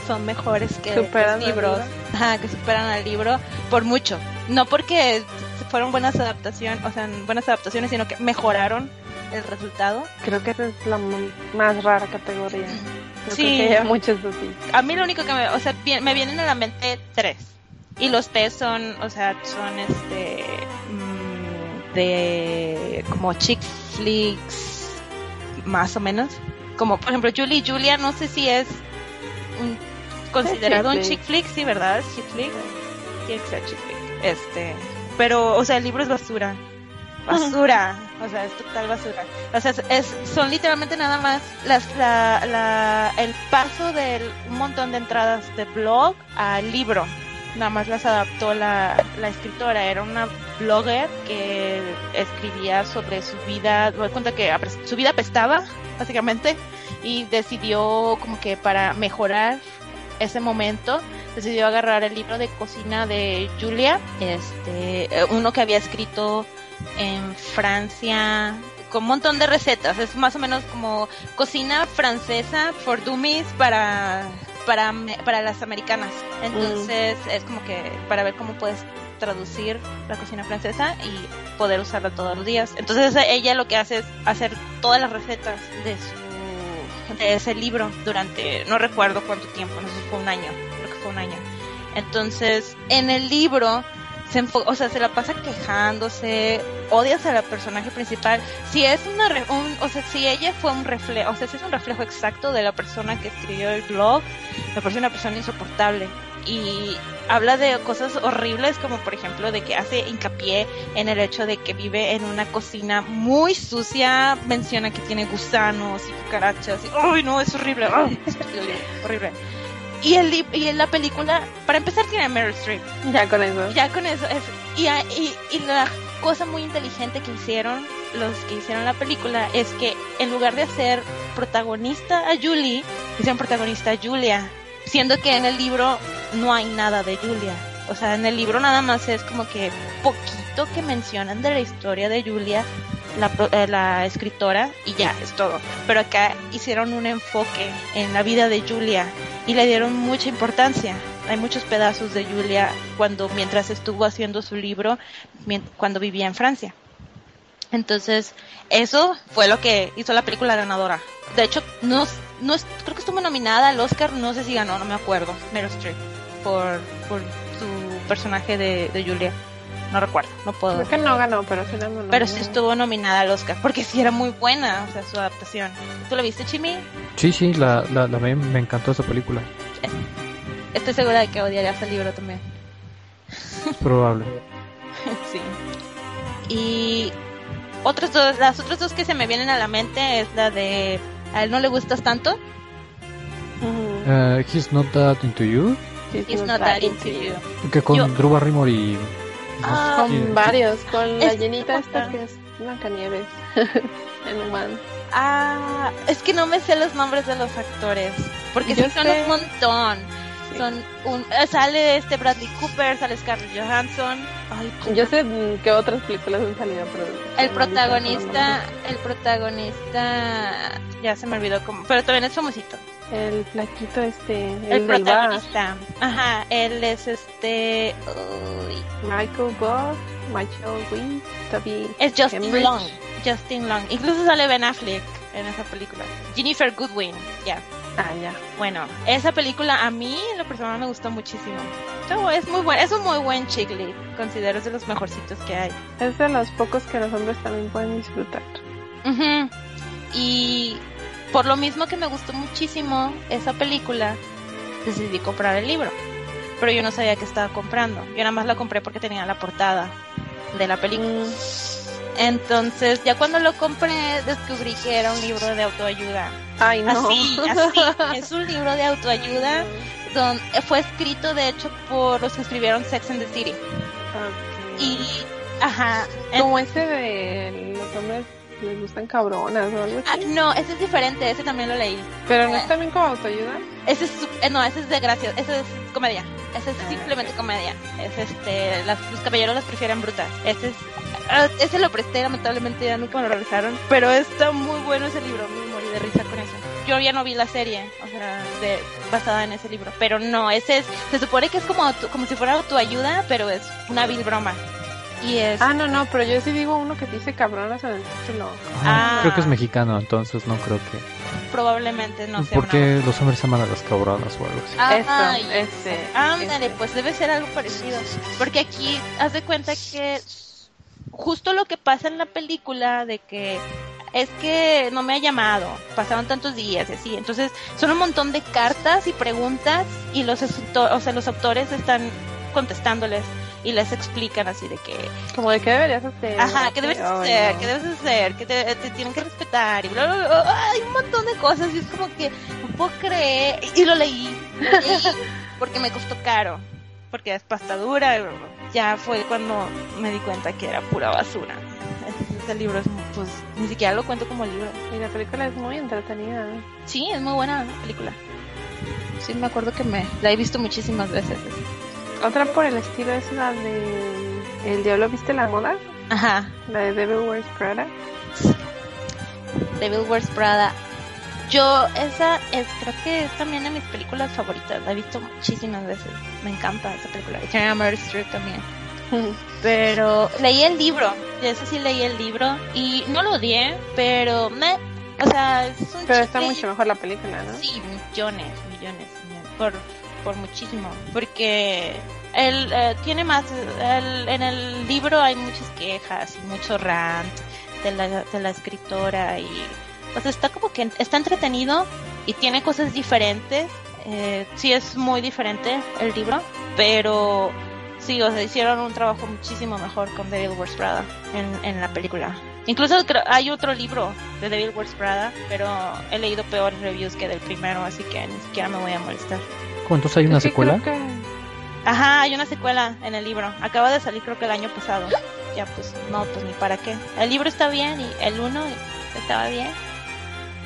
son mejores que Superan los libros, libro. Ajá, que superan al libro por mucho. No porque fueron buenas adaptaciones, o sea, buenas adaptaciones, sino que mejoraron el resultado. Creo que esa es la más rara categoría. Yo Sí. creo que hay muchas así. A mí lo único que me, o sea, me vienen a la mente tres. Y los tres son, o sea, son este mm, de como chick flicks más o menos. Como por ejemplo Julie Julia, no sé si es un- considerado un chick flick, sí, ¿verdad? ¿Es chick flick. Tiene que ser chick flick. Este, pero o sea, el libro es basura. Basura, o sea, es total basura. O sea, es, es- son literalmente nada más las, la, la, el paso de un montón de entradas de blog al libro. Nada más las adaptó la, la escritora. Era una blogger que escribía sobre su vida. Me doy cuenta que su vida apestaba, básicamente, y decidió como que para mejorar ese momento decidió agarrar el libro de cocina de Julia, este, eh, uno que había escrito en Francia con un montón de recetas. Es más o menos como cocina francesa for dummies para para para las americanas. Entonces es como que para ver cómo puedes traducir la cocina francesa y poder usarla todos los días. Entonces ella lo que hace es hacer todas las recetas de su de ese libro durante no recuerdo cuánto tiempo, no sé si fue un año, creo que fue un año. Entonces, en el libro se o sea, se la pasa quejándose, odias a la personaje principal. Si es una, re- un, o sea, si ella fue un reflejo, o sea, si es un reflejo exacto de la persona que escribió el blog, me parece una persona insoportable. Y habla de cosas horribles como por ejemplo de que hace hincapié en el hecho de que vive en una cocina muy sucia, menciona que tiene gusanos y cucarachas y ¡ay no! es horrible, es horrible, horrible. Y, el, y en la película, para empezar tiene a Meryl Streep, Ya con eso. ya con eso es y, y, y la cosa muy inteligente que hicieron los que hicieron la película es que en lugar de hacer protagonista a Julie hicieron protagonista a Julia siendo que en el libro no hay nada de Julia o sea en el libro nada más es como que poquito que mencionan de la historia de Julia la, eh, la escritora y ya es todo pero acá hicieron un enfoque en la vida de Julia y le dieron mucha importancia. Hay muchos pedazos de Julia cuando mientras estuvo haciendo su libro cuando vivía en Francia. Entonces, eso fue lo que hizo la película ganadora. De hecho, no, no es- creo que estuvo nominada al Oscar, no sé si ganó, no me acuerdo, Meryl Streep, por, por su personaje de, de Julia. No recuerdo, no puedo. Creo que no ganó, pero sí ganó. Pero sí estuvo nominada al Oscar, porque sí era muy buena, o sea, su adaptación. ¿Tú la viste, Chimi? Sí, sí, la, la, la vi, me encantó esa película. Estoy segura de que odiarías el libro también. Es probable. sí. Y otras dos, las otras dos que se me vienen a la mente es la de a él no le gustas tanto. Eh, He's Not That Into You, It's not that into you. que con Yo- Drew Barrymore y... Ah, Con Sí. varios, con la Es- llenita esta que es Blancanieves. en humano. Ah, es que no me sé los nombres de los actores, porque sí son sé. un montón. Sí. Son un, eh, sale este Bradley Cooper, sale Scarlett Johansson, Ay, Yo sé que otras películas han salido, pero... el protagonista, el protagonista, ya se me olvidó cómo, pero también es famosito. El flaquito este, el, El del bar. protagonista, ajá, él es este, uy, Michael Goff, Michael Wynn, Toby es Justin Cambridge. Long, Justin Long, incluso sale Ben Affleck en esa película. Jennifer Goodwin, ya. Ah, ya. Bueno, esa película a mí, en lo personal, me gustó muchísimo. No, es muy buen, es un muy buen chick lit. Considero es de los mejorcitos que hay. Es de los pocos que los hombres también pueden disfrutar. Ujú. Y por lo mismo que me gustó muchísimo esa película, decidí comprar el libro. Pero yo no sabía que estaba comprando. Yo nada más la compré porque tenía la portada de la película. Entonces, ya cuando lo compré, descubrí que era un libro de autoayuda. Ay, no. Así, así. Es un libro de autoayuda. Don, fue escrito, de hecho, por los que escribieron Sex and the City. Ok. Y, ajá. en- Como ese de los hombres les gustan cabronas o algo ah, así. no, ese es diferente, ese también lo leí. Pero no es también como autoayuda. Ese es, eh, no, ese es de gracia, ese es comedia. Ese es Ah, simplemente comedia. Es este, las, los caballeros las prefieren brutas. Ese es, ah, ese lo presté, lamentablemente ya nunca me lo regresaron. Pero está muy bueno ese libro, me morí de risa con eso. Yo ya no vi la serie, o sea, de, basada en ese libro. Pero no, ese es, se supone que es como, como si fuera autoayuda, pero es una vil broma. Y es, Ah, no, no, pero yo sí digo uno que dice cabronas en el título. Ah. Creo que es mexicano, entonces no creo que. probablemente no sea Porque los hombres aman a las cabronas o algo así. Ajá, Eso, y- ese, Ándale, pues debe ser algo parecido. Porque aquí, haz de cuenta que justo lo que pasa en la película de que es que no me ha llamado, pasaron tantos días y así. Entonces, son un montón de cartas y preguntas y los, o sea, los autores están contestándoles y les explican así de que, Como de qué deberías hacer. ajá, que debes Ay, hacer, no. que debes hacer, que te, te tienen que respetar y bla, bla, bla. Hay un montón de cosas y es como que no puedo creer. Y lo leí, lo leí porque me costó caro, porque es pasta dura. Ya fue cuando me di cuenta que era pura basura. Este, libro es, pues, ni siquiera lo cuento como libro. Y la película es muy entretenida. ¿no? Sí, es muy buena la película. Sí, me acuerdo que me la he visto muchísimas veces. Otra por el estilo es la de El Diablo Viste la Moda, Ajá, la de Devil Wears Prada. Devil Wears Prada. Yo, esa es, creo que es también de mis películas favoritas. La he visto muchísimas veces. Me encanta esa película. Y tiene a Meryl Streep también. Pero leí el libro. De eso sí leí el libro. Y no lo odié, pero me. O sea, es un Pero está mucho mejor la película, ¿no? Sí, millones, millones, millones. Por, por muchísimo. Porque él eh, tiene más. en el libro hay muchas quejas y mucho rant de la, de la escritora. Y. Sea, está como que está entretenido y tiene cosas diferentes. Eh, sí, es muy diferente el libro. Pero. Sí, o sea, hicieron un trabajo muchísimo mejor con Devil Wears Prada en, en la película. Incluso hay otro libro de Devil Wears Prada, pero he leído peores reviews que del primero, así que ni siquiera me voy a molestar. ¿Cómo, entonces hay una Es que secuela? que- Ajá, hay una secuela en el libro. Acaba de salir creo que el año pasado. Ya pues, no, pues ni para qué. El libro está bien y el uno estaba bien.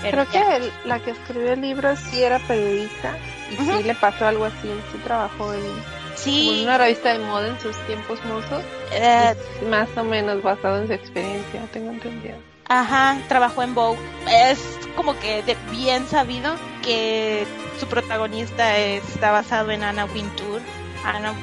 Pero Creo ya. que el- la que escribió el libro sí era periodista y sí le pasó algo así. Sí trabajó en, como Sí, en una revista de moda en sus tiempos mozos. eh, más o menos basado en su experiencia, tengo entendido. Ajá, trabajó en Vogue. Es como que de bien sabido que su protagonista está basado en Anna Wintour. Anna,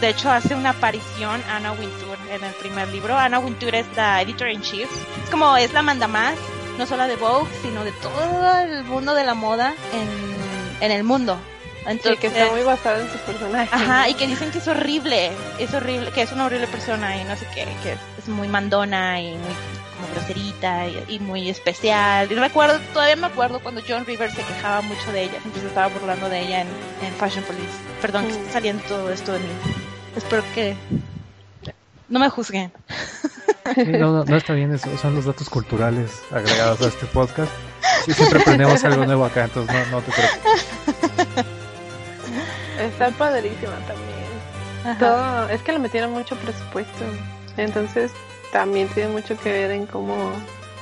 de hecho, hace una aparición Anna Wintour en el primer libro. Anna Wintour es la editor in chief. Es como es la manda más, no solo de Vogue, sino de todo el mundo de la moda en, en el mundo. Sí, Entonces, que está muy basado en su personaje. Ajá, y que dicen que es horrible, es horrible, que es una horrible persona y no sé qué, que es muy mandona y muy como groserita y, y muy especial. Y recuerdo, todavía me acuerdo cuando John Rivers se quejaba mucho de ella, siempre se estaba burlando de ella en, en Fashion Police. Perdón que Mm. esté saliendo todo esto de mí. Espero que no me juzguen. Sí, no, no, no está bien, eso son los datos culturales agregados a este podcast. Sí, siempre aprendemos algo nuevo acá, entonces no, no te preocupes. Está padrísima también. Todo, es que le metieron mucho presupuesto. Entonces también tiene mucho que ver en cómo,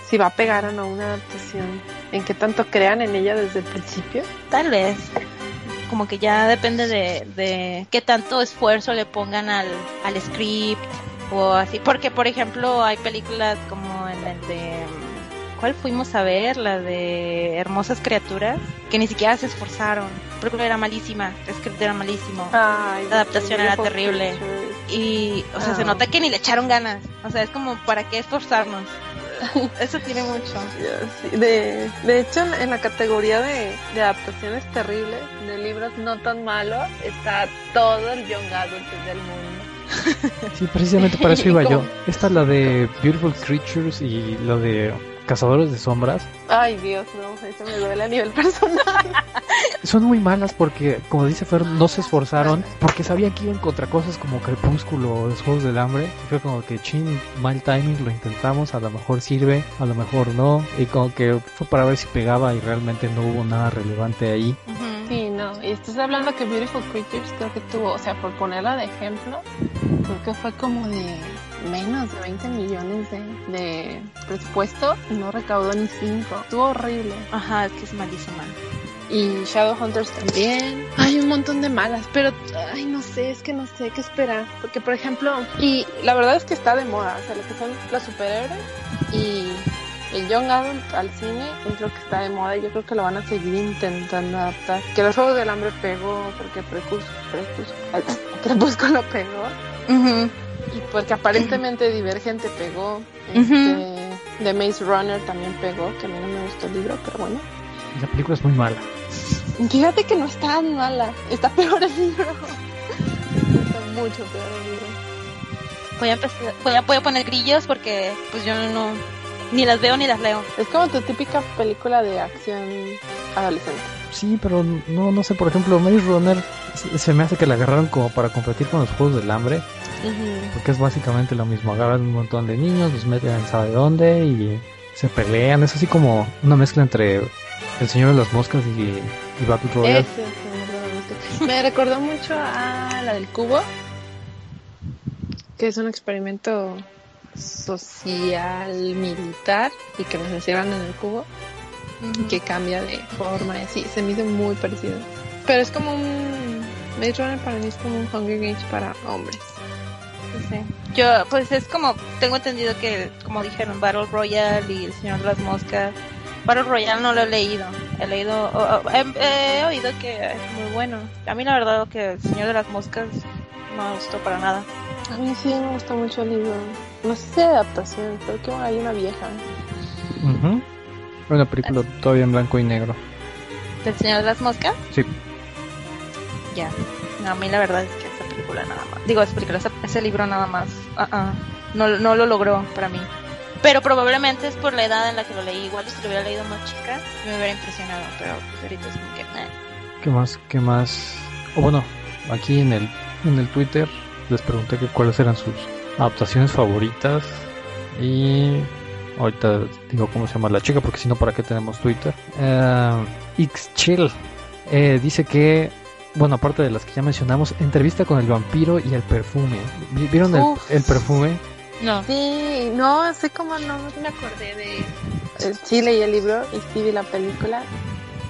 si va a pegar o no una adaptación. En qué tanto crean en ella desde el principio. Tal vez. como que ya depende de, de qué tanto esfuerzo le pongan al, al script o así. Porque, por ejemplo, hay películas como en el de... ¿Cuál fuimos a ver? La de Hermosas Criaturas, que ni siquiera se esforzaron. Película era malísima, el script era malísimo. Ay, La adaptación era terrible. Y, o sea, se Ah. nota que ni le echaron ganas. O sea, es como, ¿para qué esforzarnos? Eso tiene mucho. Sí. De, de hecho, en, la categoría de, de adaptaciones terribles, de libros no tan malos, está todo el young adult del mundo. Sí, precisamente para eso iba yo. Esta es la de Beautiful Creatures y la de Cazadores de Sombras. Ay, Dios, no, eso me duele a nivel personal. Son muy malas porque, como dice Fer, no se esforzaron porque sabían que iban contra cosas como Crepúsculo o los Juegos del Hambre. Y fue como que, chin, mal timing, lo intentamos, a lo mejor sirve, a lo mejor no. Y como que fue para ver si pegaba y realmente no hubo nada relevante ahí. Ujú. Sí, no, y estás hablando que Beautiful Creatures creo que tuvo, o sea, por ponerla de ejemplo, creo que fue como de menos de 20 millones de, de presupuesto y no recaudó ni 5. Estuvo horrible. Ajá, es que es malísima. Y Shadowhunters también. Hay un montón de malas, pero ay, no sé, es que no sé qué esperar. Porque, por ejemplo, y la verdad es que está de moda, o sea, lo que son los superhéroes y el Young Adult al cine es lo que está de moda y yo creo que lo van a seguir intentando adaptar. Que los Juegos del Hambre pegó, porque Crepúsculo pegó, Ujú. Y porque aparentemente Divergente pegó. Este, The Maze Runner también pegó, que a mí no me gustó el libro, pero bueno. La película es muy mala. Fíjate que no está tan mala, está peor el libro. Está mucho peor el libro. Voy a empezar, voy a, voy a poner grillos porque pues yo no, ni las veo ni las leo. Es como tu típica película de acción adolescente. Sí, pero no, no sé, por ejemplo, Maze Runner se me hace que la agarraron como para competir con los Juegos del Hambre. Porque es básicamente lo mismo. Agarran un montón de niños, los meten en sabe dónde y se pelean. Es así como una mezcla entre El Señor de las Moscas y, y Battle Royale. Me recordó mucho a la del cubo, que es un experimento social militar y que nos encierran en el cubo y que cambia de forma y así. Se me hizo muy parecido. Pero es como un Maze Runner para mí es como un Hunger Games para hombres. Sí. Yo, pues es como, tengo entendido que, como dijeron, Battle Royale y El Señor de las Moscas. Battle Royale no lo he leído. He leído, he, he oído que es muy bueno. A mí la verdad que El Señor de las Moscas no me gustó para nada. A mí sí me gustó mucho el libro. No sé si de adaptación, creo que hay una vieja. Ujú. Una película todavía en blanco y negro. ¿Del Señor de las Moscas? Sí. Ya. No, a mí la verdad es película nada más. Digo, esa película, ese libro nada más. ah, ah, no, no lo logró para mí. Pero probablemente es por la edad en la que lo leí. Igual si lo hubiera leído más chica, me hubiera impresionado. Pero pues ahorita es como que. eh. ¿Qué más? ¿Qué más? O bueno, aquí en el, en el Twitter les pregunté que cuáles eran sus adaptaciones favoritas. Y ahorita digo cómo se llama la chica, porque si no, ¿para qué tenemos Twitter? Eh, Xchill eh, dice que, bueno, aparte de las que ya mencionamos, entrevista con el vampiro y el perfume. ¿Vi- ¿Vieron el, el perfume? No. Sí, no, sé cómo no me acordé de el Chile y el libro y sí vi la película.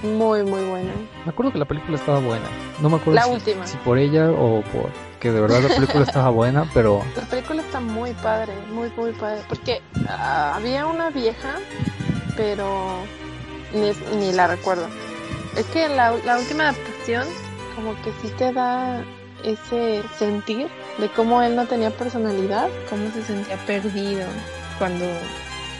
Muy, muy buena. Me acuerdo que la película estaba buena. No me acuerdo La si, última. si por ella o por que de verdad la película estaba buena, pero La película está muy padre, muy, muy padre. Porque ah, había una vieja, pero ni, ni la recuerdo. Es que la, la última adaptación, como que sí te da ese sentir de cómo él no tenía personalidad, cómo se sentía perdido cuando,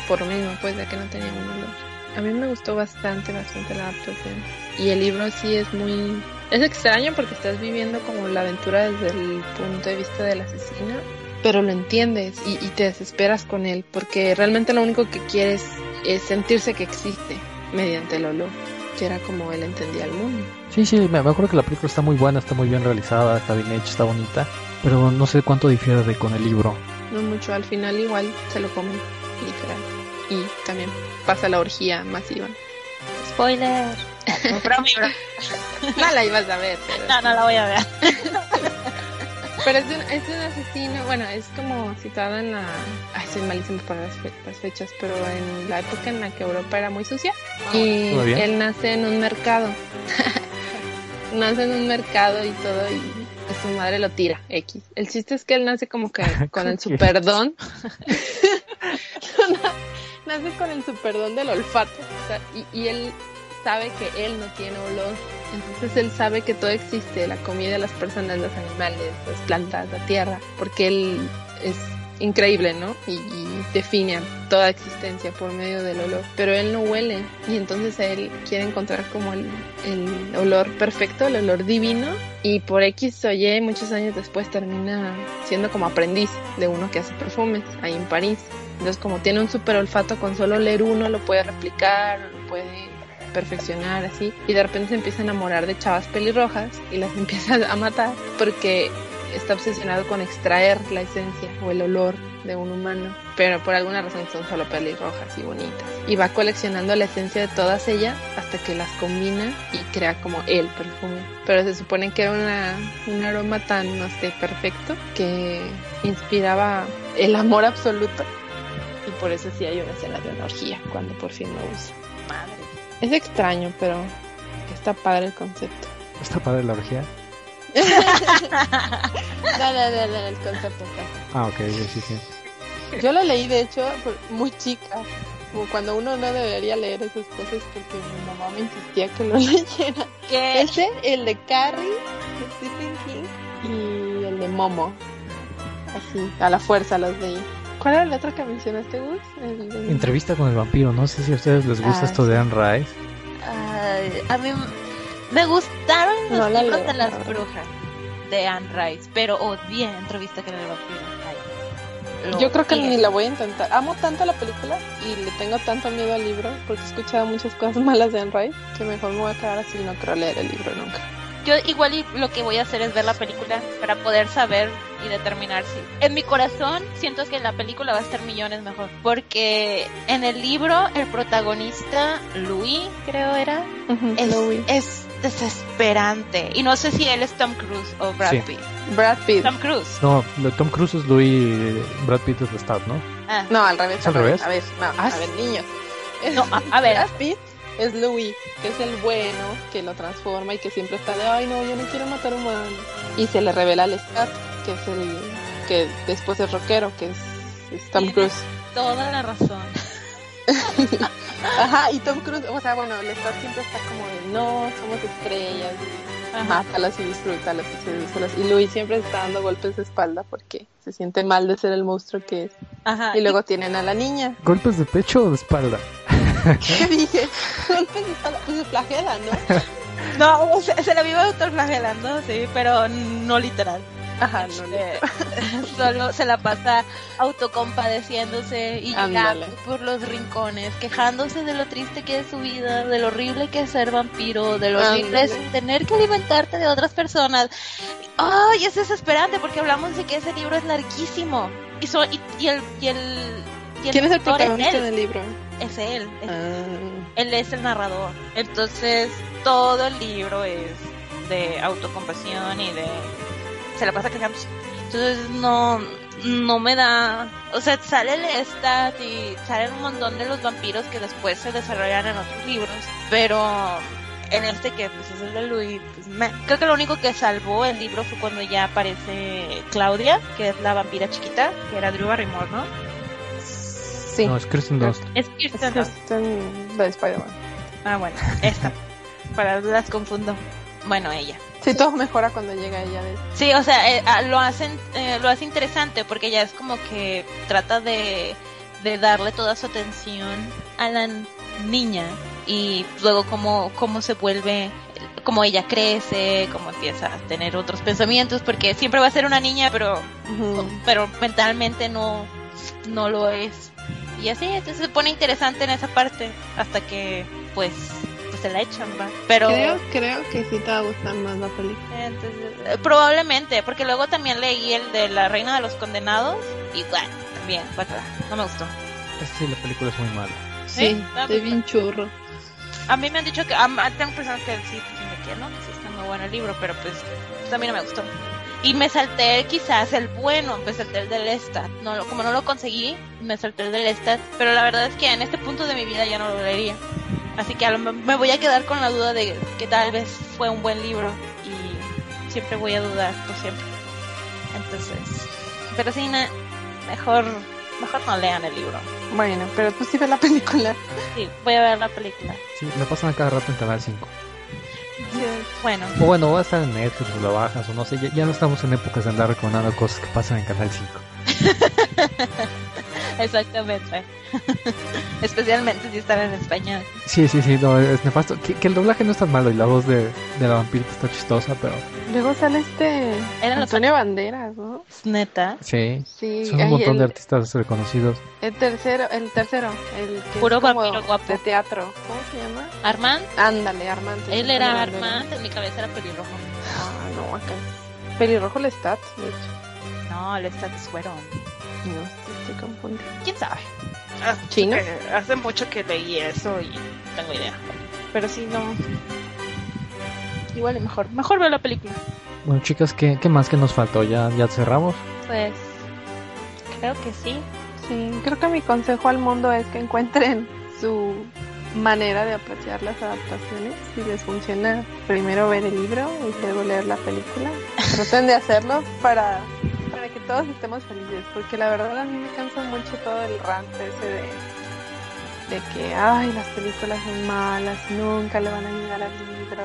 por lo mismo, pues de que no tenía un olor. A mí me gustó bastante, bastante la adaptación. Y el libro sí es muy... Es extraño porque estás viviendo como la aventura desde el punto de vista del asesino, pero lo entiendes y, y te desesperas con él porque realmente lo único que quieres es sentirse que existe mediante el olor, que era como él entendía el mundo. Sí, sí, me me acuerdo que la película está muy buena, está muy bien realizada, está bien hecha, está bonita, pero no sé cuánto difiere de con el libro. No mucho, al final igual se lo comen, literal. Y también pasa la orgía masiva. Spoiler. Pero mi bro- No la ibas a ver, pero, No, no la voy a ver. pero es, un, es un asesino, bueno, es como situado en la... Ay, soy malísimo para las, fe- las fechas, pero en la época en la que Europa era muy sucia. Y él nace en un mercado. nace en un mercado y todo y su madre lo tira, X. El chiste es que él nace como que con el superdón. nace con el superdón del olfato. y, y él sabe que él no tiene olor. Entonces él sabe que todo existe, la comida, las personas, los animales, las plantas, la tierra, porque él es increíble, ¿no? Y, define toda existencia por medio del olor. Pero él no huele y entonces él quiere encontrar como el, el olor perfecto, el olor divino y por X o Y muchos años después termina siendo como aprendiz de uno que hace perfumes ahí en París. Entonces como tiene un super olfato con solo leer uno lo puede replicar, lo puede perfeccionar así y de repente se empieza a enamorar de chavas pelirrojas y las empieza a matar porque está obsesionado con extraer la esencia o el olor de un humano, pero por alguna razón son solo pelirrojas y bonitas. Y va coleccionando la esencia de todas ellas hasta que las combina y crea como el perfume. Pero se supone que era una, un aroma tan, no sé, perfecto que inspiraba el amor absoluto. Y por eso sí hay una escena de una orgía cuando por fin lo usa. Madre. Es extraño, pero está padre el concepto. ¿Está padre la orgía? no, no, no, el concepto está. Ah, ok, sí, sí. Yo lo leí, de hecho, muy chica. Como cuando uno no debería leer esas cosas porque mi mamá me insistía que lo leyera. ¿Qué? Ese, el de Carrie, de Stephen King, y el de Momo. Así, a la fuerza los leí. ¿Cuál era el otro que mencionaste, Gus? Entrevista con el vampiro. No sé si a ustedes les gusta ah, esto de Anne Rice. a mí me gustaron los libros de las brujas de Anne Rice, pero odié entrevista con el vampiro. Yo creo que ni la voy a intentar. Amo tanto la película y le tengo tanto miedo al libro porque he escuchado muchas cosas malas de Anne Rice que mejor me voy a quedar así y no quiero leer el libro nunca. Yo igual lo que voy a hacer es ver la película para poder saber y determinar si. En mi corazón siento que la película va a estar millones mejor. Porque en el libro el protagonista, Louis, creo era, es, desesperante. Y no sé si él es Tom Cruise o Brad Pitt. Brad Pitt. Tom Cruise. No, Tom Cruise es Louis, Brad Pitt es Lestat, ¿no? Ah. No, al revés. ¿Al revés? A ver, no, a ver, niños. No, a, ver. Brad Pitt es Louis, que es el bueno, que lo transforma y que siempre está de, ay no, yo no quiero matar humanos. Y se le revela al Scott, que es el que después es rockero, que es, Tom Cruise. Toda la razón. Ajá, y Tom Cruise, o sea, bueno, el Scott siempre está como de, no, somos estrellas, y mátalas y disfrútalas y Y Louis siempre está dando golpes de espalda porque se siente mal de ser el monstruo que es. Ajá, y luego tienen a la niña. ¿Golpes de pecho o de espalda? ¿Qué dije? Golpes de espalda, pues se flagela, ¿no? No, se, se la vive autoflagelando, sí, pero no literal. Ajá, no, eh, solo se la pasa autocompadeciéndose y llegando por los rincones, quejándose de lo triste que es su vida, de lo horrible que es ser vampiro, de lo horrible es tener que alimentarte de otras personas. ¡Ay, es desesperante! Porque hablamos de que ese libro es larguísimo. Y, y, el, y el ¿Quién es el protagonista del libro? Es él. Ah. Él es el narrador. Entonces, todo el libro es de autocompasión y de. Se la pasa quejándose. Entonces, no. No me da. O sea, sale el Lestat y salen un montón de los vampiros que después se desarrollan en otros libros. Pero en este que pues es el de Louis, pues, creo que lo único que salvó el libro fue cuando ya aparece Claudia, que es la vampira chiquita, que era Drew Barrymore, ¿no? Sí. No, es Kristen Dunst. Es de Spider-Man. Ah, bueno, esta. Para las confundo. Bueno, ella. Sí, todo mejora cuando llega ella. Sí, o sea, eh, ah, lo hacen, eh, lo hace interesante porque ella es como que trata de, de darle toda su atención a la niña y luego cómo, cómo se vuelve, cómo ella crece, cómo empieza a tener otros pensamientos, porque siempre va a ser una niña, pero, pero mentalmente no, no lo es y así, entonces se pone interesante en esa parte hasta que pues, pues se la echan, va. Pero creo, creo que sí te va a gustar más la película. Entonces, eh, probablemente, porque luego también leí el de la Reina de los Condenados y bueno, también, no me gustó. Sí, la película es muy mala. Sí, es bien churro. A mí me han dicho que, a, tengo personas que sí, que no, que sí está muy bueno el libro, pero pues, pues a mí no me gustó. Y me salté quizás el bueno, me salté el del Lestat. No, como no lo conseguí, me salté el del Lestat. Pero la verdad es que en este punto de mi vida ya no lo leería. Así que a lo me voy a quedar con la duda de que tal vez fue un buen libro y siempre voy a dudar, por siempre. Entonces, pero sí, na- mejor, mejor no lean el libro. Bueno, pero tú sí ves la película. Sí, voy a ver la película. Sí, la pasan a cada rato en Canal 5. Bueno, O bueno, va a estar en Netflix o lo bajas o no sé. Ya, ya no estamos en épocas de andar recomendando cosas que pasan en Canal 5. exactamente. Especialmente si están en español. Sí, sí, sí, no, es nefasto. Que, que el doblaje no es tan malo y la voz de, de la vampirita está chistosa, pero Luego sale este Eran los Antonio Banderas, ¿no? Neta. sí. Sí, Son un ay, montón el, de artistas reconocidos. el tercero, el tercero, el que Puro es como guapo. de teatro. ¿Cómo se llama? Armand, Ándale, Armando. él era Armand, en mi cabeza era pelirrojo. Ah, no, acá. Pelirrojo el stat, de hecho. No, el status fueron. No, sí, estoy confundida. ¿Quién sabe? ¿Chino? Eh, hace mucho que leí eso y tengo idea. Pero sí, no. Igual y mejor. Mejor veo la película. Bueno, chicas, ¿qué, qué más que nos faltó? ¿Ya, ya cerramos? Pues. Creo que sí. Sí, creo que mi consejo al mundo es que encuentren su manera de apreciar las adaptaciones. Si les funciona, primero ver el libro y luego leer la película. Traten de hacerlo para, para que todos estemos felices, porque la verdad a mí me cansa mucho todo el rant ese de, de que, ay, las películas son malas, nunca le van a llegar al libro.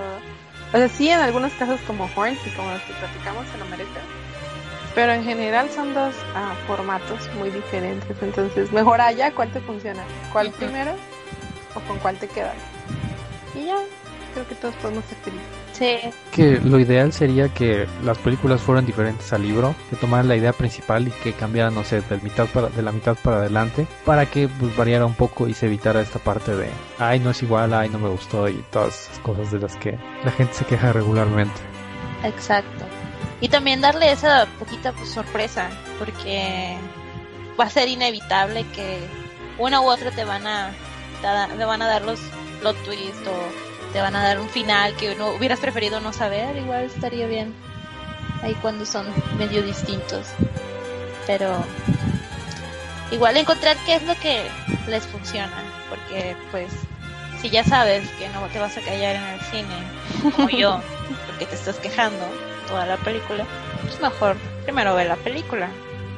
O sea, sí, en algunos casos como Horns y como los que platicamos se lo merece. Pero en general son dos ah, formatos muy diferentes. Entonces, mejor allá cuál te funciona. ¿Cuál primero? ¿O con cuál te quedas? Y ya, creo que todos podemos ser felices. Sí. Que lo ideal sería que las películas fueran diferentes al libro, que tomaran la idea principal y que cambiaran, no sé, de, mitad para, de la mitad para adelante, para que pues, variara un poco y se evitara esta parte de, ay, no es igual, ay, no me gustó y todas esas cosas de las que la gente se queja regularmente. Exacto. Y también darle esa poquita pues, sorpresa, porque va a ser inevitable que una u otra te van a te van a dar los plot twist o te van a dar un final que no hubieras preferido no saber, igual estaría bien ahí cuando son medio distintos. Pero igual encontrar qué es lo que les funciona, porque pues si ya sabes que no te vas a callar en el cine, como yo, porque te estás quejando toda la película, pues mejor primero ver la película.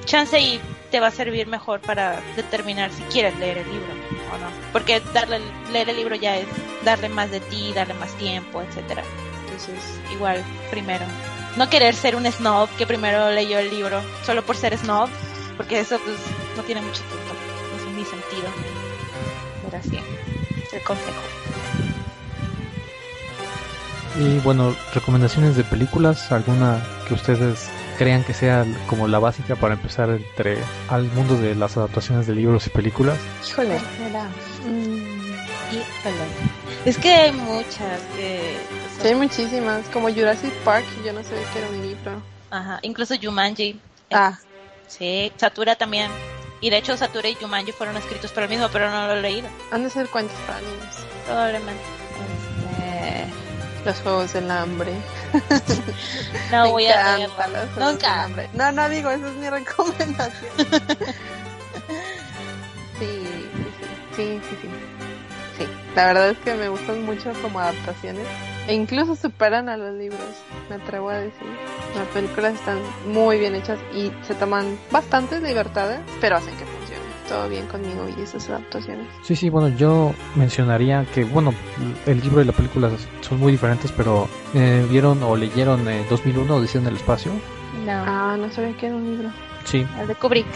Chance y te va a servir mejor para determinar si quieres leer el libro o no. Porque darle, leer el libro ya es darle más de ti, darle más tiempo, etcétera. Entonces, igual, primero. No querer ser un snob que primero leyó el libro solo por ser snob, porque eso pues no tiene mucho punto, no es mi sentido. Pero así, el consejo. Y bueno, recomendaciones de películas, alguna que ustedes crean que sea como la básica para empezar entre al mundo de las adaptaciones de libros y películas. Híjole. Mm, Híjole. Es que hay muchas que... sí, hay muchísimas, como Jurassic Park, yo no sabía que era un libro. Ajá, incluso Jumanji. Ah, Sí, Satura también. Y de hecho Satura y Jumanji fueron escritos por el mismo, pero no lo he leído. han de ser cuentos para niños. Probablemente. Este, Los Juegos del Hambre. No Me voy a leerlo. Nunca. Hambre. No, no digo, esa es mi recomendación. sí, sí, sí, sí. Sí, la verdad es que me gustan mucho como adaptaciones e incluso superan a los libros, me atrevo a decir. Las películas están muy bien hechas y se toman bastantes libertades, pero hacen que funcione todo bien conmigo y esas adaptaciones. Sí, sí, bueno, yo mencionaría que, bueno, el libro y la película son muy diferentes, pero eh, vieron o leyeron eh, 2001 Odisea en el espacio. No, Ah, no sabía que era un libro. Sí, el de Kubrick.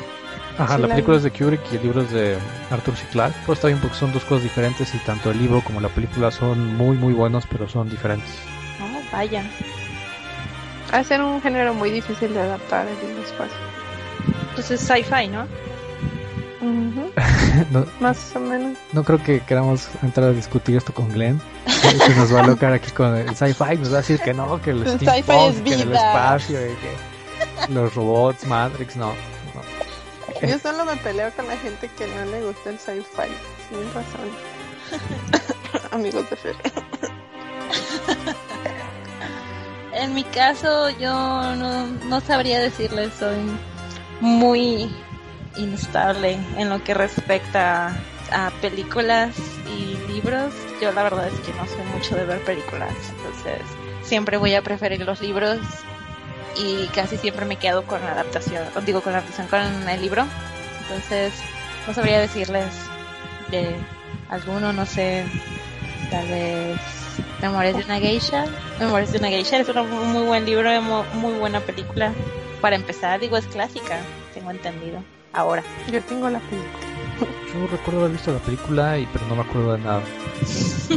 Ajá, Sí, la la película vi. es de Kubrick y el libro es de Arthur C. Clarke. Pero está bien porque son dos cosas diferentes y tanto el libro como la película son muy, muy buenos, pero son diferentes. No, vaya. Ha de ser un género muy difícil de adaptar en el espacio. Pues es sci-fi, ¿no? No, Más o menos. no creo que queramos entrar a discutir esto con Glenn. Que nos va a locar aquí con el sci-fi. Nos va a decir que no, que el El sci-fi es que en el vida. espacio, y que los robots, Matrix, no. Yo solo me peleo con la gente que no le gusta el sci-fi. Sin razón. Amigos de Fer. En mi caso, yo no, no sabría decirles, soy muy inestable en lo que respecta a películas y libros, yo la verdad es que no sé mucho de ver películas, entonces siempre voy a preferir los libros y casi siempre me quedo con la adaptación, digo con la adaptación con el libro, entonces no sabría decirles de alguno, no sé, tal vez Memorias de una Geisha. Memorias de una Geisha es un muy buen libro, muy buena película. Para empezar, digo, es clásica, tengo entendido. Ahora. Yo tengo la película. Yo recuerdo haber visto la película, y pero no me acuerdo de nada.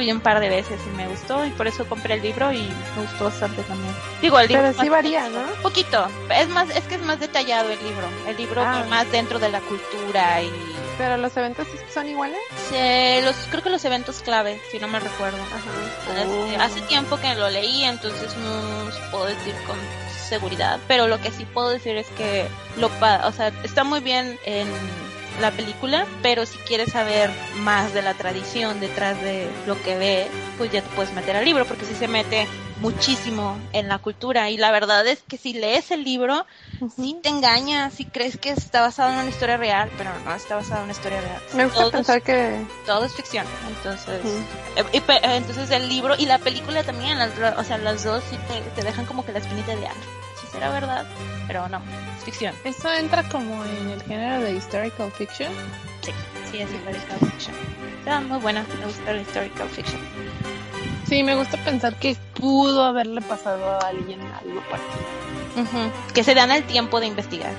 Vi un par de veces y me gustó y por eso compré el libro y me gustó bastante también. Digo, el libro pero sí varía, ¿no? Poquito. Es más, es que es más detallado el libro. El libro ah. más dentro de la cultura y ¿Pero los eventos son iguales? Sí, los, creo que los eventos clave, si no me recuerdo. Este, hace tiempo que lo leí, entonces no puedo decir con seguridad, pero lo que sí puedo decir es que lo o sea, está muy bien en la película, pero si quieres saber más de la tradición detrás de lo que ve, pues ya te puedes meter al libro, porque si se mete muchísimo en la cultura. Y la verdad es que si lees el libro, si te engaña, si crees que está basado en una historia real, pero no está basado en una historia real. Me gusta pensar que todo es ficción, entonces eh, eh, entonces el libro y la película también, o sea, las dos te, dejan como que la espinita de, ah, si será verdad, pero no, es ficción. ¿Eso entra como en el género de historical fiction? Sí, sí, es historical fiction. Está muy buena, me gusta el historical fiction. Sí, me gusta pensar que pudo haberle pasado a alguien algo parecido. Que se dan el tiempo de investigar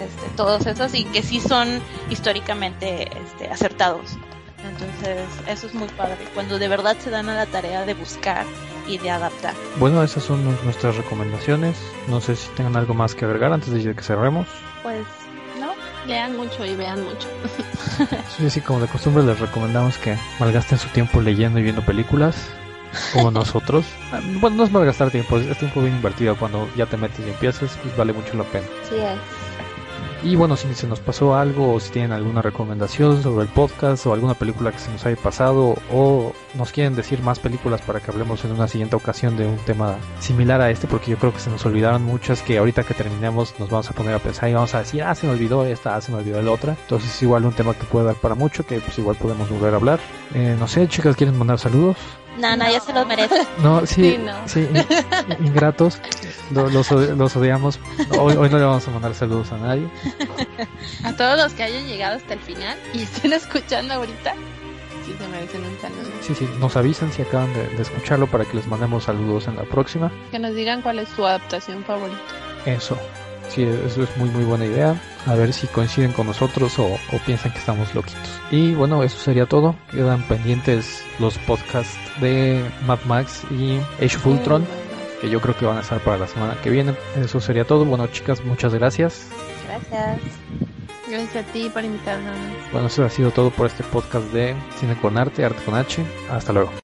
este, todos esos y que sí son históricamente este, acertados. Entonces, eso es muy padre, cuando de verdad se dan a la tarea de buscar y de adaptar. Bueno, esas son nuestras recomendaciones. No sé si tengan algo más que agregar antes de que cerremos. Pues no, lean mucho y vean mucho. sí, sí, como de costumbre les recomendamos que malgasten su tiempo leyendo y viendo películas como nosotros. Bueno, no es malgastar tiempo, es tiempo bien invertido. Cuando ya te metes y empiezas, pues vale mucho la pena. Sí es. Y bueno, si se nos pasó algo o si tienen alguna recomendación sobre el podcast o alguna película que se nos haya pasado o nos quieren decir más películas para que hablemos en una siguiente ocasión de un tema similar a este, porque yo creo que se nos olvidaron muchas que ahorita que terminemos nos vamos a poner a pensar y vamos a decir, ah, se me olvidó esta, ah, se me olvidó la otra. Entonces es igual un tema que puede dar para mucho, que pues igual podemos volver a hablar. Eh, no sé, chicas, ¿quieren mandar saludos? No, no, ya se los merece. No, sí, sí, ingratos. Los, los, odiamos. Hoy, hoy no le vamos a mandar saludos a nadie. A todos los que hayan llegado hasta el final y estén escuchando ahorita, sí se merecen un saludo. Sí, sí, nos avisan si acaban de, de escucharlo para que les mandemos saludos en la próxima. Que nos digan cuál es su adaptación favorita. Eso. Sí, eso es muy muy buena idea. A ver si coinciden con nosotros o, piensan que estamos loquitos. Y bueno, eso sería todo. Quedan pendientes los podcasts de Mad Max y Age of Ultron, que yo creo que van a estar para la semana que viene. Eso sería todo. Bueno, chicas, muchas gracias. Gracias. Gracias a ti por invitarnos. Bueno, eso ha sido todo por este podcast de Cine con Arte, Arte con H. Hasta luego.